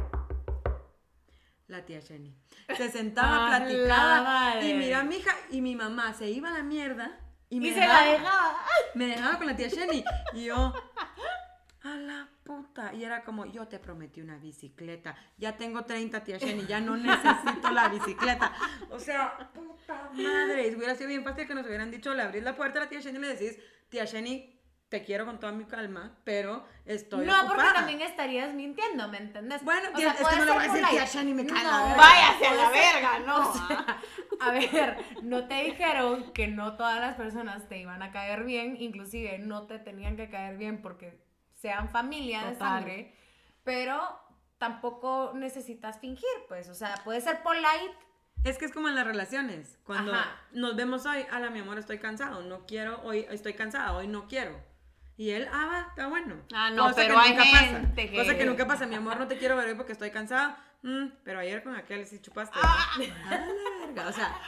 La tía Jenny. Se sentaba, platicaba. Y mira, mi hija y mi mamá se iba a la mierda. Y, me y se la dejaba- dejaba. me dejaba con la tía Jenny. Y yo, a la puta. Y era como, yo te prometí una bicicleta. Ya tengo 30, tía Jenny, ya no necesito la bicicleta. O sea, puta madre. Hubiera sido bien fácil que nos hubieran dicho, le abrís la puerta a la tía Jenny y le decís, tía Jenny, te quiero con toda mi calma, pero estoy No, porque ocupada". también estarías mintiendo, ¿me entendés? Bueno, O sea, es que no le voy a decir, polite. tía Jenny, me cae la No, verga. Váyase a la verga, ¿no? o sea, a ver, no te dijeron que no todas las personas te iban a caer bien, inclusive no te tenían que caer bien porque sean familia de Total. sangre, pero tampoco necesitas fingir, pues, o sea, puede ser polite. Es que es como en las relaciones. Cuando Ajá. nos vemos hoy, ala, mi amor, estoy cansado, no quiero, hoy estoy cansada, hoy no quiero. Y él, ah, va, está bueno. Ah, no, pero hay nunca gente pasa. que- Cosa que nunca pasa, mi amor, no te quiero ver hoy porque estoy cansada. Mm, pero ayer con aquel sí chupaste. Ah. A la verga, O sea,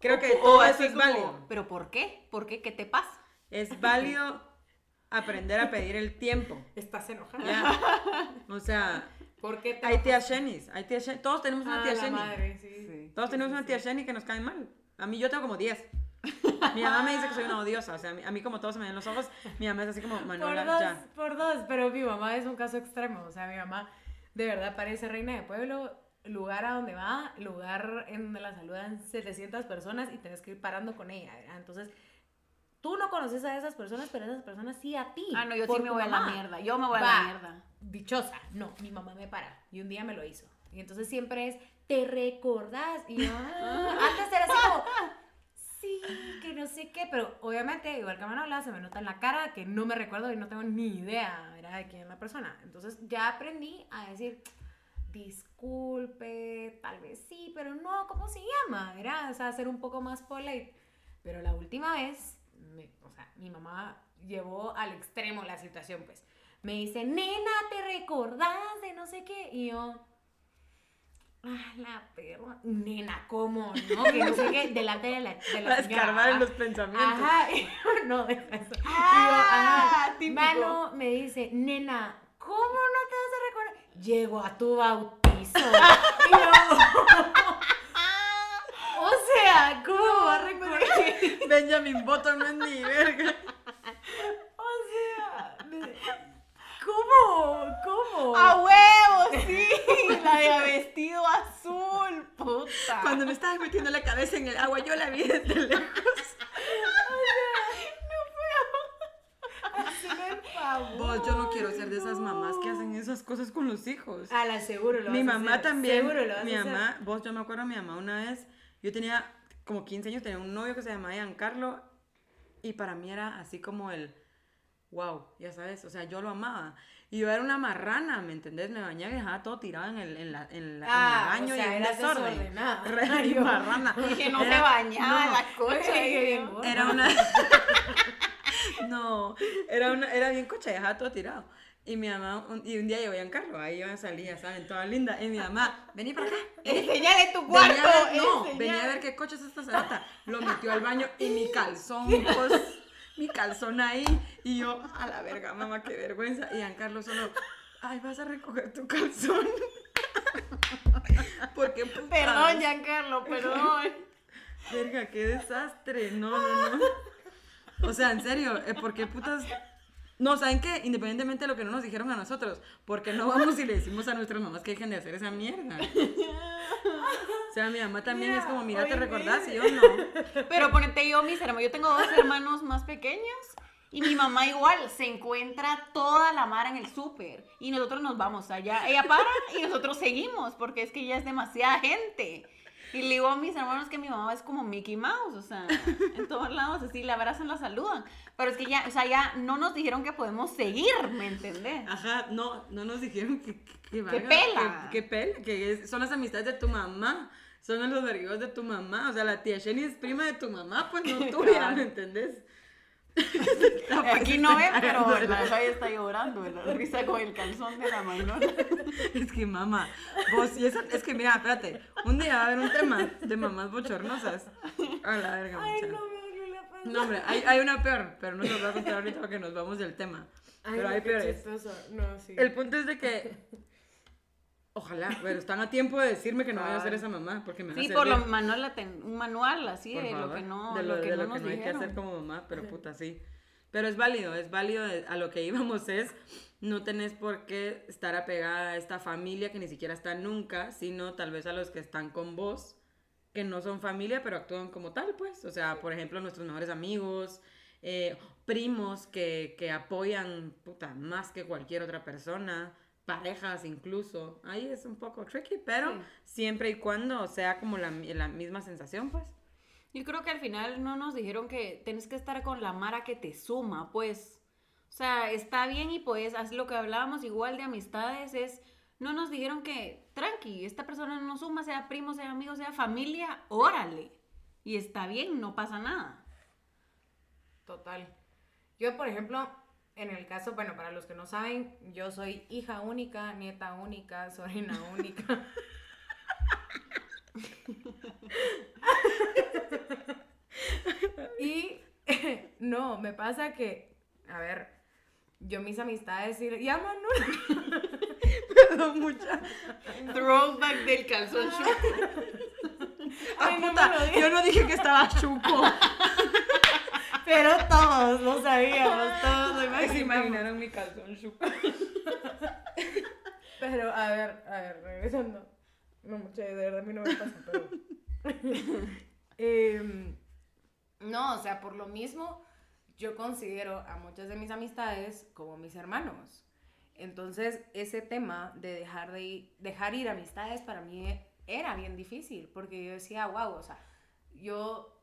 creo que O todo eso es como, válido. ¿Pero por qué? ¿Por qué? ¿Qué te pasa? Es válido aprender a pedir el tiempo. Estás enojada. Ya. O sea, ¿Por qué te hay tías Shennys, hay Shen- Todos tenemos una Ah, tía madre, sí. Todos tenemos una tía Jenny que nos cae mal. A mí yo tengo como 10. Mi mamá me dice que soy una odiosa. O sea, a mí, a mí como todos se me ven los ojos, mi mamá es así como, Por Manuela, dos, ya. por dos, pero mi mamá es un caso extremo, o sea, mi mamá de verdad parece reina de pueblo, lugar a donde va, lugar en donde la saludan 700 personas y tenés que ir parando con ella, ¿verdad? Entonces, tú no conoces a esas personas, pero esas personas sí a ti. Ah, no, yo por sí me voy a la mamá. mierda. Yo me voy a Va, la mierda. Dichosa, no, mi mamá me para y un día me lo hizo. Y entonces siempre es, ¿te recordás? Y yo, "Ah". antes era así como, que no sé qué, pero obviamente, igual que Manola, se me nota en la cara que no me recuerdo y no tengo ni idea. De quién es la persona. Entonces ya aprendí a decir, disculpe, tal vez sí, pero no, ¿cómo se llama? ¿Verdad? O sea, ser un poco más polite. Pero la última vez, me- o sea, mi mamá llevó al extremo la situación, pues. Me dice, nena, ¿te recordás de no sé qué? Y yo, ah, la perra. Nena, ¿cómo? ¿No? Que no sé qué, delante de la, de la escarbar en ¿ah? los pensamientos. Ajá, y yo, no, deja eso. Y yo, Ah, ajá. típico. Mano me dice, nena, ¿cómo no te vas a recordar? Llego a tu bautizo. y yo, o sea, ¿cómo va a recordar? Benjamin Button no es ni verga. O sea, me- ¿cómo? ¿Cómo? ¡A huevo! ¡Sí! La de vestido azul, puta. Cuando me estaba metiendo la cabeza en el agua, yo la vi desde lejos. favor. Vos, yo no quiero ser de esas mamás que hacen esas cosas con los hijos. A la seguro lo mi vas a mamá hacer, también. Seguro lo vas mi a hacer. mamá, vos, yo me acuerdo mi mamá una vez, yo tenía como 15 años, tenía un novio que se llamaba Giancarlo y para mí era así como el, wow, ya sabes, o sea, yo lo amaba. Y yo era una marrana, ¿me entendés? Me bañaba y dejaba todo tirado en el, en la, en la- Ah, en el baño o sea, y en desorden. desordenada. Re yo- marrana. Que no Era- se bañaba no, la cocha. Qué y bien yo- gorda. Era una. no, era, una, era bien cocha, dejaba todo tirado. Y mi mamá, un, y un día llegó Giancarlo, ahí yo salí, ya saben, toda linda. Y mi mamá, vení para acá. Enseñale tu Venía cuarto. a ver, no, venía a ver qué coche es esta cerota. Lo metió al baño y mi calzón, pues, mi calzón ahí. Y yo, a la verga, mamá, qué vergüenza. Y Giancarlo solo, ay, vas a recoger tu calzón. Porque putas. Perdón, Giancarlo, perdón. Verga, qué desastre. No, no, no. O sea, en serio, eh, ¿por qué putas? No, ¿saben qué? Independientemente de lo que no nos dijeron a nosotros, porque no vamos y le decimos a nuestras mamás que dejen de hacer esa mierda? O sea, mi mamá también Mira, es como, mira, ¿te recordás? Y yo no. Pero ponete yo, mis hermanos, yo tengo dos hermanos más pequeños y mi mamá igual se encuentra toda la mara en el súper y nosotros nos vamos allá. Ella para y nosotros seguimos porque es que ya es demasiada gente. Y le digo a mis hermanos que mi mamá es como Mickey Mouse, o sea, en todos lados así la abrazan, la saludan. Pero es que ya, o sea, ya no nos dijeron que podemos seguir, ¿me entendés? Ajá, no, no nos dijeron que, que, que pela. Que, que pela, que es- son las amistades de tu mamá, son los amigos de tu mamá. O sea, la tía Jenny es prima de tu mamá, pues no tuya. ¿me entendés? Aquí no ven, pero la Javi está llorando la risa con el calzón de la Maynora. Es que mamá, vos, y esa, es que mira, espérate, un día va a haber un tema de mamás bochornosas. A la verga, Ay, mucha. no me la panza. No, hombre, hay, hay una peor, pero no los voy a contar ahorita porque nos vamos del tema. Ay, pero no, hay peores. chistoso. No, sí. El punto es de que, ojalá, pero están a tiempo de decirme que no voy a ser esa mamá porque me va Sí, a por lo manual, un manual así de lo que no, de lo, lo, que de no lo que no hay que hacer como mamá, pero puta, sí. Pero es válido, es válido, eh, a lo que íbamos es, no tenés por qué estar apegada a esta familia que ni siquiera está nunca, sino tal vez a los que están con vos, que no son familia, pero actúan como tal, pues. O sea, por ejemplo, nuestros mejores amigos, eh, primos que, que apoyan, puta, más que cualquier otra persona, parejas incluso. Ahí es un poco tricky, pero Sí. siempre y cuando sea como la, la misma sensación, pues. Yo creo que al final no nos dijeron que tenés que estar con la Mara que te suma, pues. O sea, está bien y pues, así lo que hablábamos igual de amistades es, no nos dijeron que, tranqui, esta persona no nos suma, sea primo, sea amigo, sea familia, órale. Y está bien, no pasa nada. Total. Yo, por ejemplo, en el caso, bueno, para los que no saben, yo soy hija única, nieta única, sobrina única. y no, me pasa que, a ver, yo mis amistades y ya Manuel. Perdón, mucha. Throwback del calzón Ah, Ay, no puta, yo no dije que estaba chuco. Pero todos lo sabíamos, todos lo Se imaginamos. imaginaron mi calzón chuco. Pero, a ver, a ver, regresando. No, mucha de verdad a mí no me pasa, pero. Em, no, o sea, por lo mismo, yo considero a muchas de mis amistades como mis hermanos. Entonces, ese tema de dejar, de ir- dejar ir amistades para mí era bien difícil, porque yo decía, wow, o sea, yo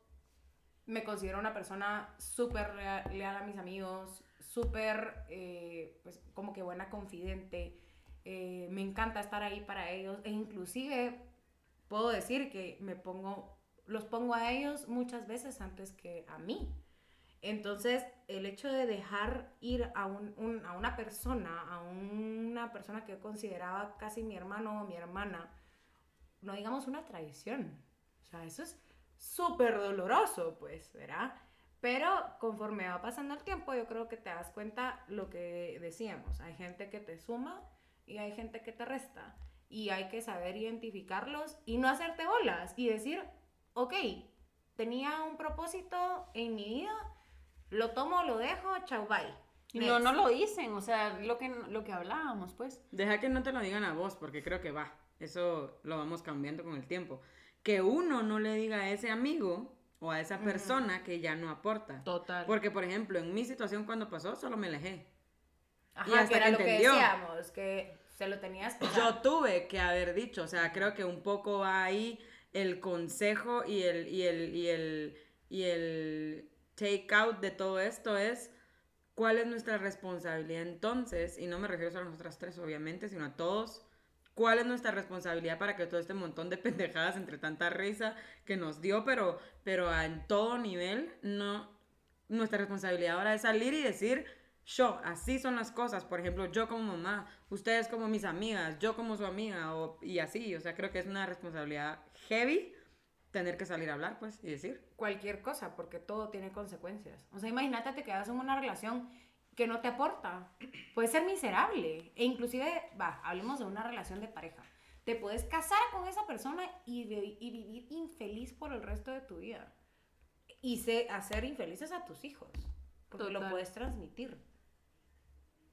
me considero una persona súper leal a mis amigos, súper, eh, pues, como que buena confidente. eh, me encanta estar ahí para ellos e inclusive puedo decir que me pongo, los pongo a ellos muchas veces antes que a mí. Entonces, el hecho de dejar ir a, un- a una persona, a una persona que yo consideraba casi mi hermano o mi hermana, no digamos una traición. O sea, eso es súper doloroso, pues, ¿verdad? Pero conforme va pasando el tiempo, yo creo que te das cuenta lo que decíamos. Hay gente que te suma y hay gente que te resta. Y hay que saber identificarlos y no hacerte bolas y decir, ok, tenía un propósito en mi vida, lo tomo, lo dejo, chau, bye. Y no, Next. no lo dicen, o sea, lo que, lo que hablábamos, pues. Deja que no te lo digan a vos, porque creo que va. Eso lo vamos cambiando con el tiempo. Que uno no le diga a ese amigo o a esa persona que ya no aporta. Total. Porque, por ejemplo, en mi situación cuando pasó, solo me alejé. Ajá, y hasta que era que lo que decíamos, que se lo tenías que Yo tuve que haber dicho, o sea, creo que un poco va ahí el consejo y el, y el, y el, y el take out de todo esto es cuál es nuestra responsabilidad entonces, y no me refiero solo a nosotras tres, obviamente, sino a todos. ¿Cuál es nuestra responsabilidad para que todo este montón de pendejadas entre tanta risa que nos dio, pero, pero en todo nivel, no, nuestra responsabilidad ahora es salir y decir, yo, así son las cosas. Por ejemplo, yo como mamá, ustedes como mis amigas, yo como su amiga, o, y así. O sea, creo que es una responsabilidad heavy tener que salir a hablar, pues, y decir. cualquier cosa, porque todo tiene consecuencias. O sea, imagínate te quedas en una relación que no te aporta. Puede ser miserable. E inclusive, va, hablemos de una relación de pareja. Te puedes casar con esa persona y, y vivir infeliz por el resto de tu vida. Y se, hacer infelices a tus hijos. Porque lo puedes transmitir.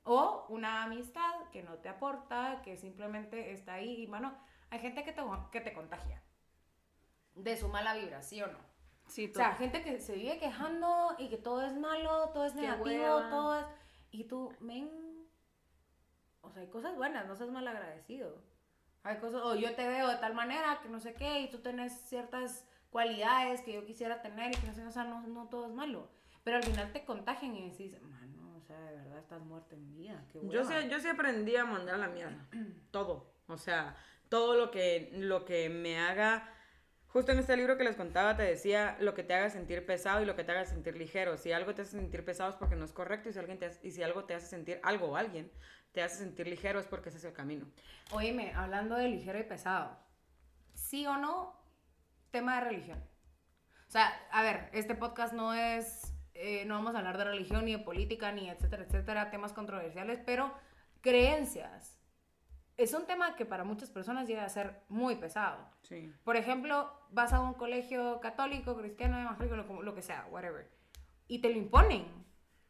O una amistad que no te aporta, que simplemente está ahí. Y, mano, hay gente que te, que te contagia. De su mala vibra, ¿sí o no? Sí, O sea, gente que se vive quejando y que todo es malo, todo es Qué negativo, todo es... Y tú, men... O sea, hay cosas buenas, no seas mal agradecido. Hay cosas... O yo te veo de tal manera que no sé qué y tú tenés ciertas cualidades que yo quisiera tener y que no sé, o sea, no, no todo es malo. Pero al final te contagian y decís, mano, o sea, de verdad estás muerta en vida. Qué Yo hueva". sí, yo sí aprendí a mandar a la mierda. Todo. O sea, todo lo que, lo que me haga. Justo en este libro que les contaba te decía lo que te haga sentir pesado y lo que te haga sentir ligero. Si algo te hace sentir pesado es porque no es correcto y si, alguien te y si algo te hace sentir, algo o alguien te hace sentir ligero es porque ese es el camino. Oíme, hablando de ligero y pesado, ¿sí o no tema de religión? O sea, a ver, este podcast no es, eh, no vamos a hablar de religión ni de política ni etcétera, etcétera, temas controversiales, pero creencias. Es un tema que para muchas personas llega a ser muy pesado. Sí. Por ejemplo, vas a un colegio católico, cristiano, evangélico, lo, lo que sea, whatever, y te lo imponen,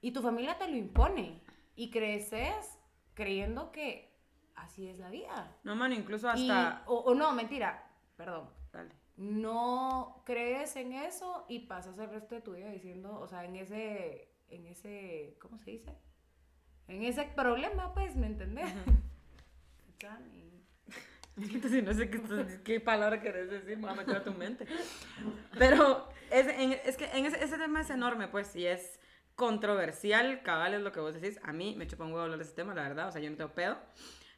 y tu familia te lo impone, y creces creyendo que así es la vida. No, mano, incluso Y- hasta. o, o no, mentira, perdón. Dale. No crees en eso y pasas el resto de tu vida diciendo, o sea, en ese, en ese, ¿cómo se dice? En ese problema, pues, ¿me entendés? Dani. Si no sé qué, qué palabra querés decir, me a meter a tu mente. Pero es, en- es que en ese, ese tema es enorme, pues, y es controversial, cabal es lo que vos decís. A mí me chupa un huevo hablar de ese tema, la verdad, o sea, yo no tengo pedo.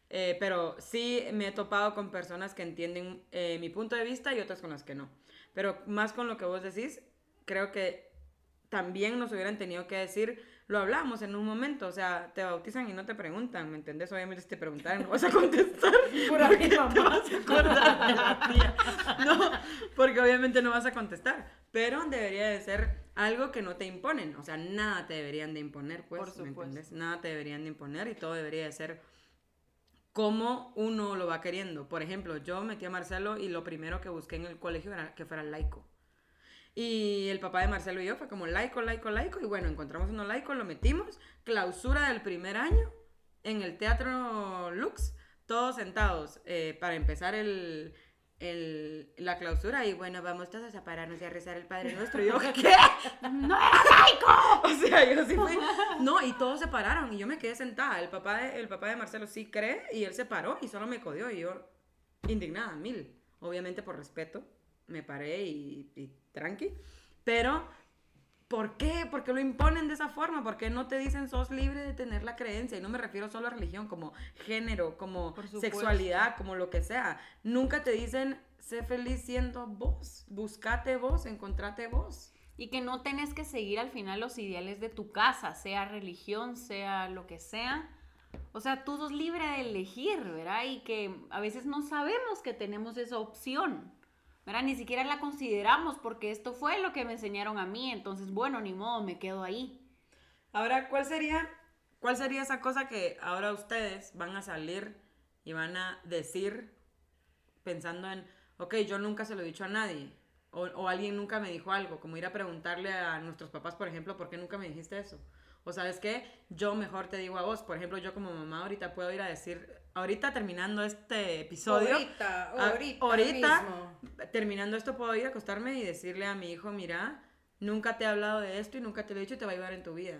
Eh, pero sí me he topado con personas que entienden eh, mi punto de vista y otras con las que no. Pero más con lo que vos decís, creo que también nos hubieran tenido que decir, lo hablamos en un momento, o sea, te bautizan y no te preguntan, ¿me entendés? Obviamente si te preguntaran no vas a contestar. Mi te mamá. vas a acordar de la tía. No, porque obviamente no vas a contestar, pero debería de ser algo que no te imponen, o sea, nada te deberían de imponer, pues, Por ¿me entendés? Nada te deberían de imponer y todo debería de ser como uno lo va queriendo. Por ejemplo, yo metí a Marcelo y lo primero que busqué en el colegio era que fuera laico. Y el papá de Marcelo y yo fue como laico, laico, laico. Y bueno, encontramos uno laico, lo metimos. Clausura del primer año en el Teatro Lux. Todos sentados eh, para empezar el, el- la clausura. Y bueno, vamos todos a pararnos y a rezar el Padre Nuestro. Y yo, ¿qué? ¡No era laico! O sea, yo sí fui. No, y todos se pararon y yo me quedé sentada. El papá de, el papá de Marcelo sí cree y él se paró y solo me codió. Y yo, indignada, mil. Obviamente por respeto, me paré y, y tranqui. Pero, ¿por qué? ¿Por qué lo imponen de esa forma? ¿Por qué no te dicen sos libre de tener la creencia? Y no me refiero solo a religión, como género, como sexualidad, como lo que sea. Nunca te dicen, sé feliz siendo vos. Buscate vos, encontrate vos. Y que no tenés que seguir al final los ideales de tu casa, sea religión, sea lo que sea. O sea, tú sos libre de elegir, ¿verdad? Y que a veces no sabemos que tenemos esa opción, ¿verdad? Ni siquiera la consideramos porque esto fue lo que me enseñaron a mí, entonces, bueno, ni modo, me quedo ahí. Ahora, ¿cuál sería, ¿cuál sería esa cosa que ahora ustedes van a salir y van a decir pensando en, ok, yo nunca se lo he dicho a nadie? O, o alguien nunca me dijo algo, como ir a preguntarle a nuestros papás, por ejemplo, ¿por qué nunca me dijiste eso? O sabes qué, yo mejor te digo a vos, por ejemplo, yo como mamá ahorita puedo ir a decir, ahorita terminando este episodio, Ahorita, Ah, ahorita, ahorita, mismo. terminando esto puedo ir a acostarme y decirle a mi hijo, mira, nunca te he hablado de esto y nunca te lo he dicho y te va a ayudar en tu vida.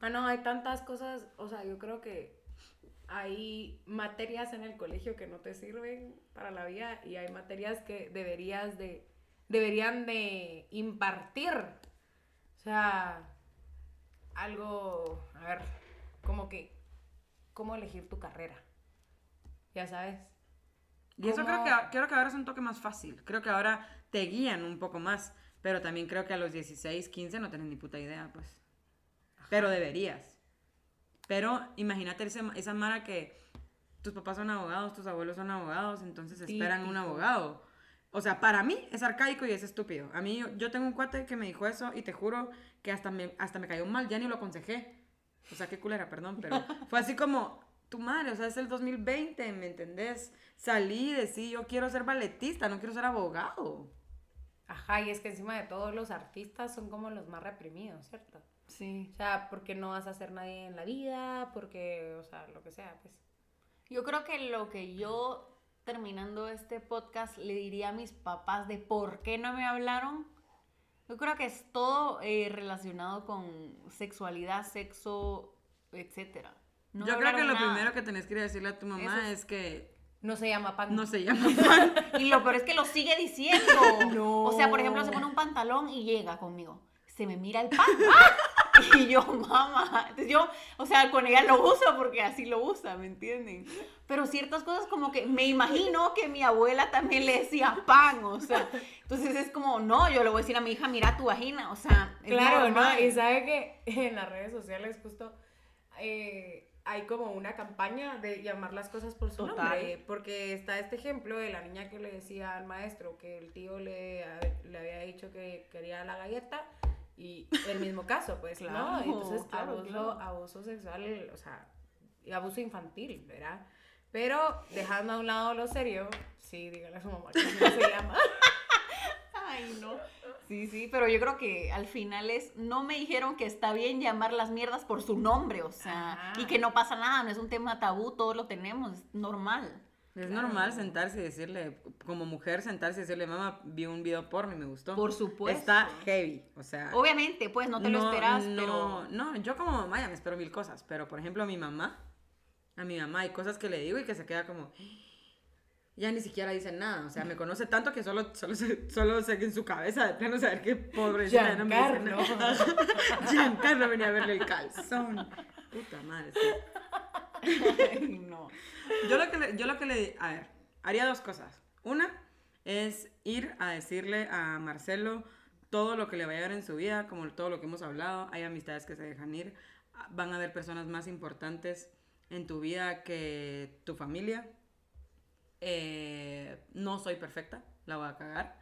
Bueno, hay tantas cosas, o sea, yo creo que hay materias en el colegio que no te sirven para la vida y hay materias que deberías de, deberían de impartir. O sea, algo, a ver, como que, cómo elegir tu carrera. Ya sabes. Y eso creo ¿Cómo? que, creo que ahora es un toque más fácil. Creo que ahora te guían un poco más. Pero también creo que a los 16, 15 no tienes ni puta idea, pues. Pero deberías. Pero imagínate ese- esa mara que tus papás son abogados, tus abuelos son abogados, entonces esperan un Típico. abogado. O sea, para mí es arcaico y es estúpido. A mí, yo, yo tengo un cuate que me dijo eso y te juro que hasta me, hasta me cayó mal, ya ni lo aconsejé. O sea, qué culera, perdón, pero fue así como, tu madre, o sea, es el 2020, ¿me entendés? Salí y decí, yo quiero ser balletista, no quiero ser abogado. Ajá, y es que encima de todos los artistas son como los más reprimidos, ¿cierto? Sí. O sea, porque no vas a ser nadie en la vida, porque, o sea, lo que sea, pues. Yo creo que lo que yo, terminando este podcast, le diría a mis papás de por qué no me hablaron, yo creo que es todo eh, relacionado con sexualidad, sexo, etcétera. No yo creo que lo nada. primero que tenés que ir a decirle a tu mamá es- es que No se llama pan. no se llama pan. Y lo peor es que lo sigue diciendo. No. O sea, por ejemplo, se pone un pantalón y llega conmigo. Se me mira el pan. Y yo, mamá. Entonces yo, o sea, con ella lo uso porque así lo usa, ¿me entienden? Pero ciertas cosas como que me imagino que mi abuela también le decía pan, o sea. Entonces es como, no, yo le voy a decir a mi hija, mira tu vagina, o sea. es Claro, normal. ¿no? Y sabe que en las redes sociales justo eh, hay como una campaña de llamar las cosas por su Total. nombre. Porque está este ejemplo de la niña que le decía al maestro que el tío le, le había dicho que quería la galleta. Y el mismo caso, pues, ¿no? Claro, Entonces, claro, abuso, claro. abuso sexual, o sea, y abuso infantil, ¿verdad? Pero dejando a un lado lo serio, sí, dígale a su mamá que no se llama. Ay, no. Sí, sí, pero yo creo que al final es, no me dijeron que está bien llamar las mierdas por su nombre, o sea, Ajá. y que no pasa nada, no es un tema tabú, todos lo tenemos, es normal. Es Claro. normal sentarse y decirle, como mujer, sentarse y decirle, mamá, vi un video porno y me gustó. Por supuesto. Está heavy, o sea. Obviamente, pues no te lo esperas, no, pero No, yo como mamá ya me espero mil cosas, pero por ejemplo a mi mamá, a mi mamá hay cosas que le digo y que se queda como, ya ni siquiera dice nada, o sea, me conoce tanto que solo, solo, solo sé que en su cabeza de plano saber que pobre ya no me dice nada. Giancarlo venía a verle el calzón. Puta madre, sí. Ay, no. Yo lo que le, yo lo que le, a ver, haría dos cosas. Una es ir a decirle a Marcelo todo lo que le vaya a dar en su vida, como todo lo que hemos hablado. Hay amistades que se dejan ir. Van a haber personas más importantes en tu vida que tu familia. Eh, no soy perfecta, la voy a cagar.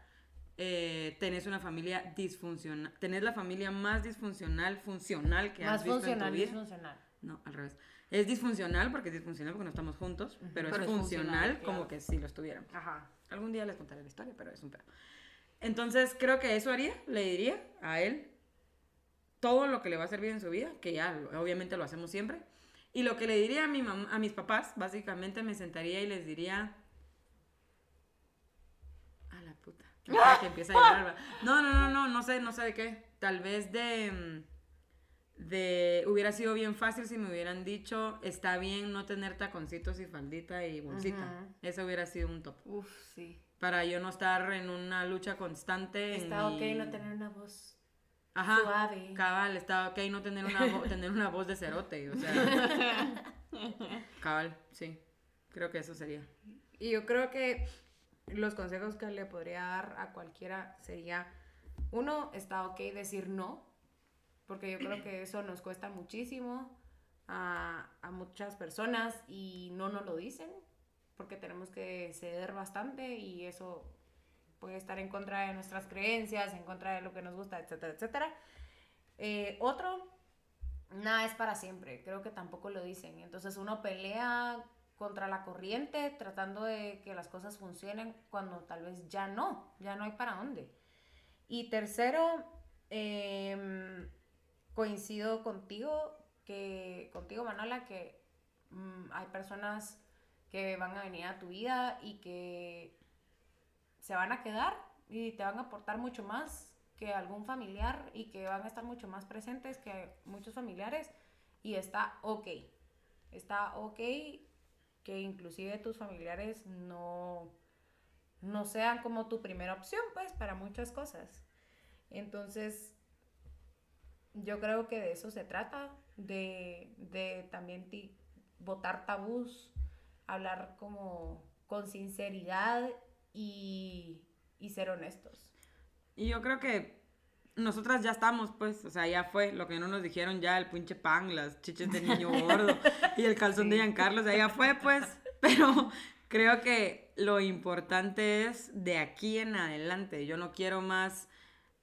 Eh, tenés una familia disfuncional. Tenés la familia más disfuncional, funcional que Más has visto funcional, en tu vida. disfuncional. No, al revés. Es disfuncional porque es disfuncional porque no estamos juntos, pero, Pero es funcional, funcional, como claro. que si lo estuviéramos. Ajá. Algún día les contaré la historia, pero es un pedo. Entonces, creo que eso haría, le diría a él todo lo que le va a servir en su vida, que ya obviamente lo hacemos siempre. Y lo que le diría a, mi mam- a mis papás, básicamente me sentaría y les diría... A la puta. que empieza a llorar. No, no, no, no, no sé, no sé de qué. Tal vez de... De... Hubiera sido bien fácil si me hubieran dicho, está bien no tener taconcitos y faldita y bolsita. Eso hubiera sido un top Uf, sí. para yo no estar en una lucha constante. Está ok mi- no tener una voz Ajá, suave. Cabal, está ok no tener una, tener una voz de cerote, o sea. cabal, sí. Creo que eso sería. Y yo creo que los consejos que le podría dar a cualquiera sería, uno, está ok decir no, porque yo creo que eso nos cuesta muchísimo a, a muchas personas y no nos lo dicen, porque tenemos que ceder bastante y eso puede estar en contra de nuestras creencias, en contra de lo que nos gusta, etcétera, etcétera. Eh, otro, nada es para siempre, creo que tampoco lo dicen. Entonces uno pelea contra la corriente tratando de que las cosas funcionen cuando tal vez ya no, ya no hay para dónde. Y tercero, em, coincido contigo, que, contigo Manola, que mm, hay personas que van a venir a tu vida y que se van a quedar y te van a aportar mucho más que algún familiar y que van a estar mucho más presentes que muchos familiares y está ok. Está ok que inclusive tus familiares no, no sean como tu primera opción, pues, para muchas cosas. Entonces, yo creo que de eso se trata, de, de también votar tabús, hablar como con sinceridad y, y ser honestos. Y yo creo que nosotras ya estamos, pues, o sea, ya fue lo que no nos dijeron ya, el pinche pan, las chiches de niño gordo y el calzón de Giancarlo, o sea, ya fue, pues, pero creo que lo importante es de aquí en adelante. Yo no quiero más,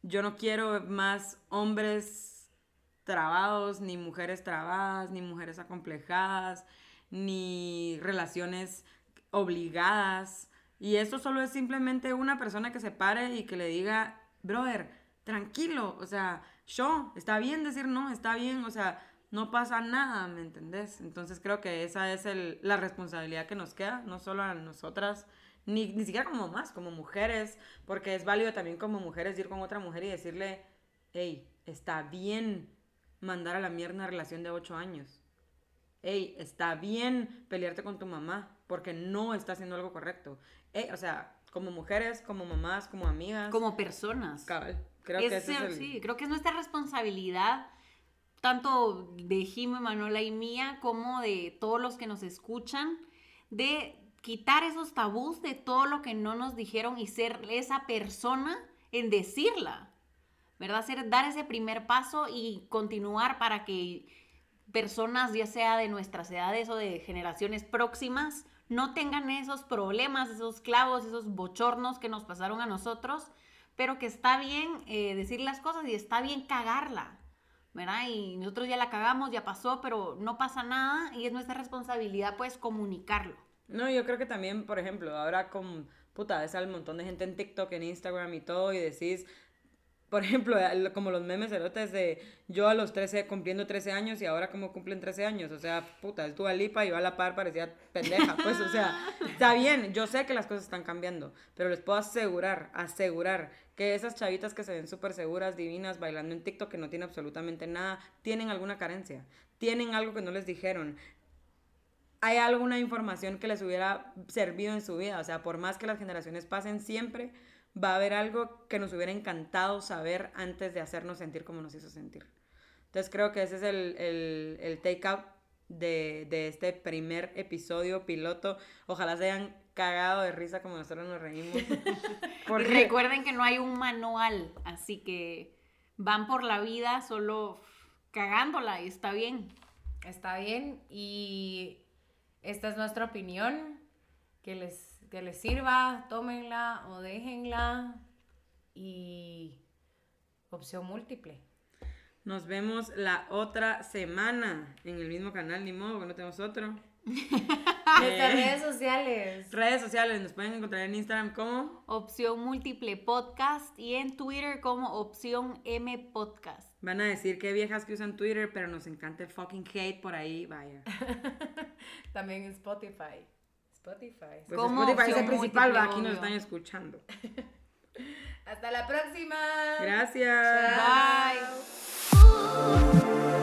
yo no quiero más hombres trabados, ni mujeres trabadas, ni mujeres acomplejadas, ni relaciones obligadas. Y eso solo es simplemente una persona que se pare y que le diga, brother, tranquilo, o sea, yo, está bien decir no, está bien, o sea, no pasa nada, ¿me entendés? Entonces creo que esa es el, la responsabilidad que nos queda, no solo a nosotras, ni, ni siquiera como más, como mujeres, porque es válido también como mujeres ir con otra mujer y decirle, hey, está bien mandar a la mierda una relación de ocho años. Hey, está bien pelearte con tu mamá porque no está haciendo algo correcto. Hey, o sea, como mujeres, como mamás, como amigas. Como personas. Cabal. Creo que es, Sí, creo que es nuestra responsabilidad, tanto de Jimmy, Manuela y mía, como de todos los que nos escuchan, de quitar esos tabús de todo lo que no nos dijeron y ser esa persona en decirla, ¿verdad? Ser, dar ese primer paso y continuar para que personas, ya sea de nuestras edades o de generaciones próximas, no tengan esos problemas, esos clavos, esos bochornos que nos pasaron a nosotros, pero que está bien eh, decir las cosas y está bien cagarla, ¿verdad? Y nosotros ya la cagamos, ya pasó, pero no pasa nada y es nuestra responsabilidad pues comunicarlo. No, yo creo que también, por ejemplo, ahora con, puta, ves al montón de gente en TikTok, en Instagram y todo y decís, por ejemplo, como los memes erotes de yo a los 13 cumpliendo 13 años y ahora como cumplen 13 años, o sea, puta, es tu Lipa y va a la par parecía pendeja, pues, o sea, está bien, yo sé que las cosas están cambiando, pero les puedo asegurar, asegurar que esas chavitas que se ven súper seguras, divinas, bailando en TikTok que no tienen absolutamente nada, tienen alguna carencia, tienen algo que no les dijeron, hay alguna información que les hubiera servido en su vida, o sea, por más que las generaciones pasen siempre, va a haber algo que nos hubiera encantado saber antes de hacernos sentir como nos hizo sentir. Entonces creo que ese es el, el, el take-out de, de, este primer episodio piloto. Ojalá se hayan cagado de risa como nosotros nos reímos. Porque... recuerden que no hay un manual, así que van por la vida solo cagándola y está bien. Está bien y esta es nuestra opinión que les que les sirva, tómenla o déjenla. Y opción múltiple. Nos vemos la otra semana en el mismo canal, ni modo, que no tenemos otro. Nuestras eh, redes sociales. Redes sociales, nos pueden encontrar en Instagram como Opción Múltiple Podcast y en Twitter como Opción M Podcast. Van a decir que viejas que usan Twitter, pero nos encanta el fucking hate por ahí, vaya. También en Spotify. Spotify. Pues Spotify es el principal, va, aquí nos están escuchando. Hasta la próxima. Gracias. Bye.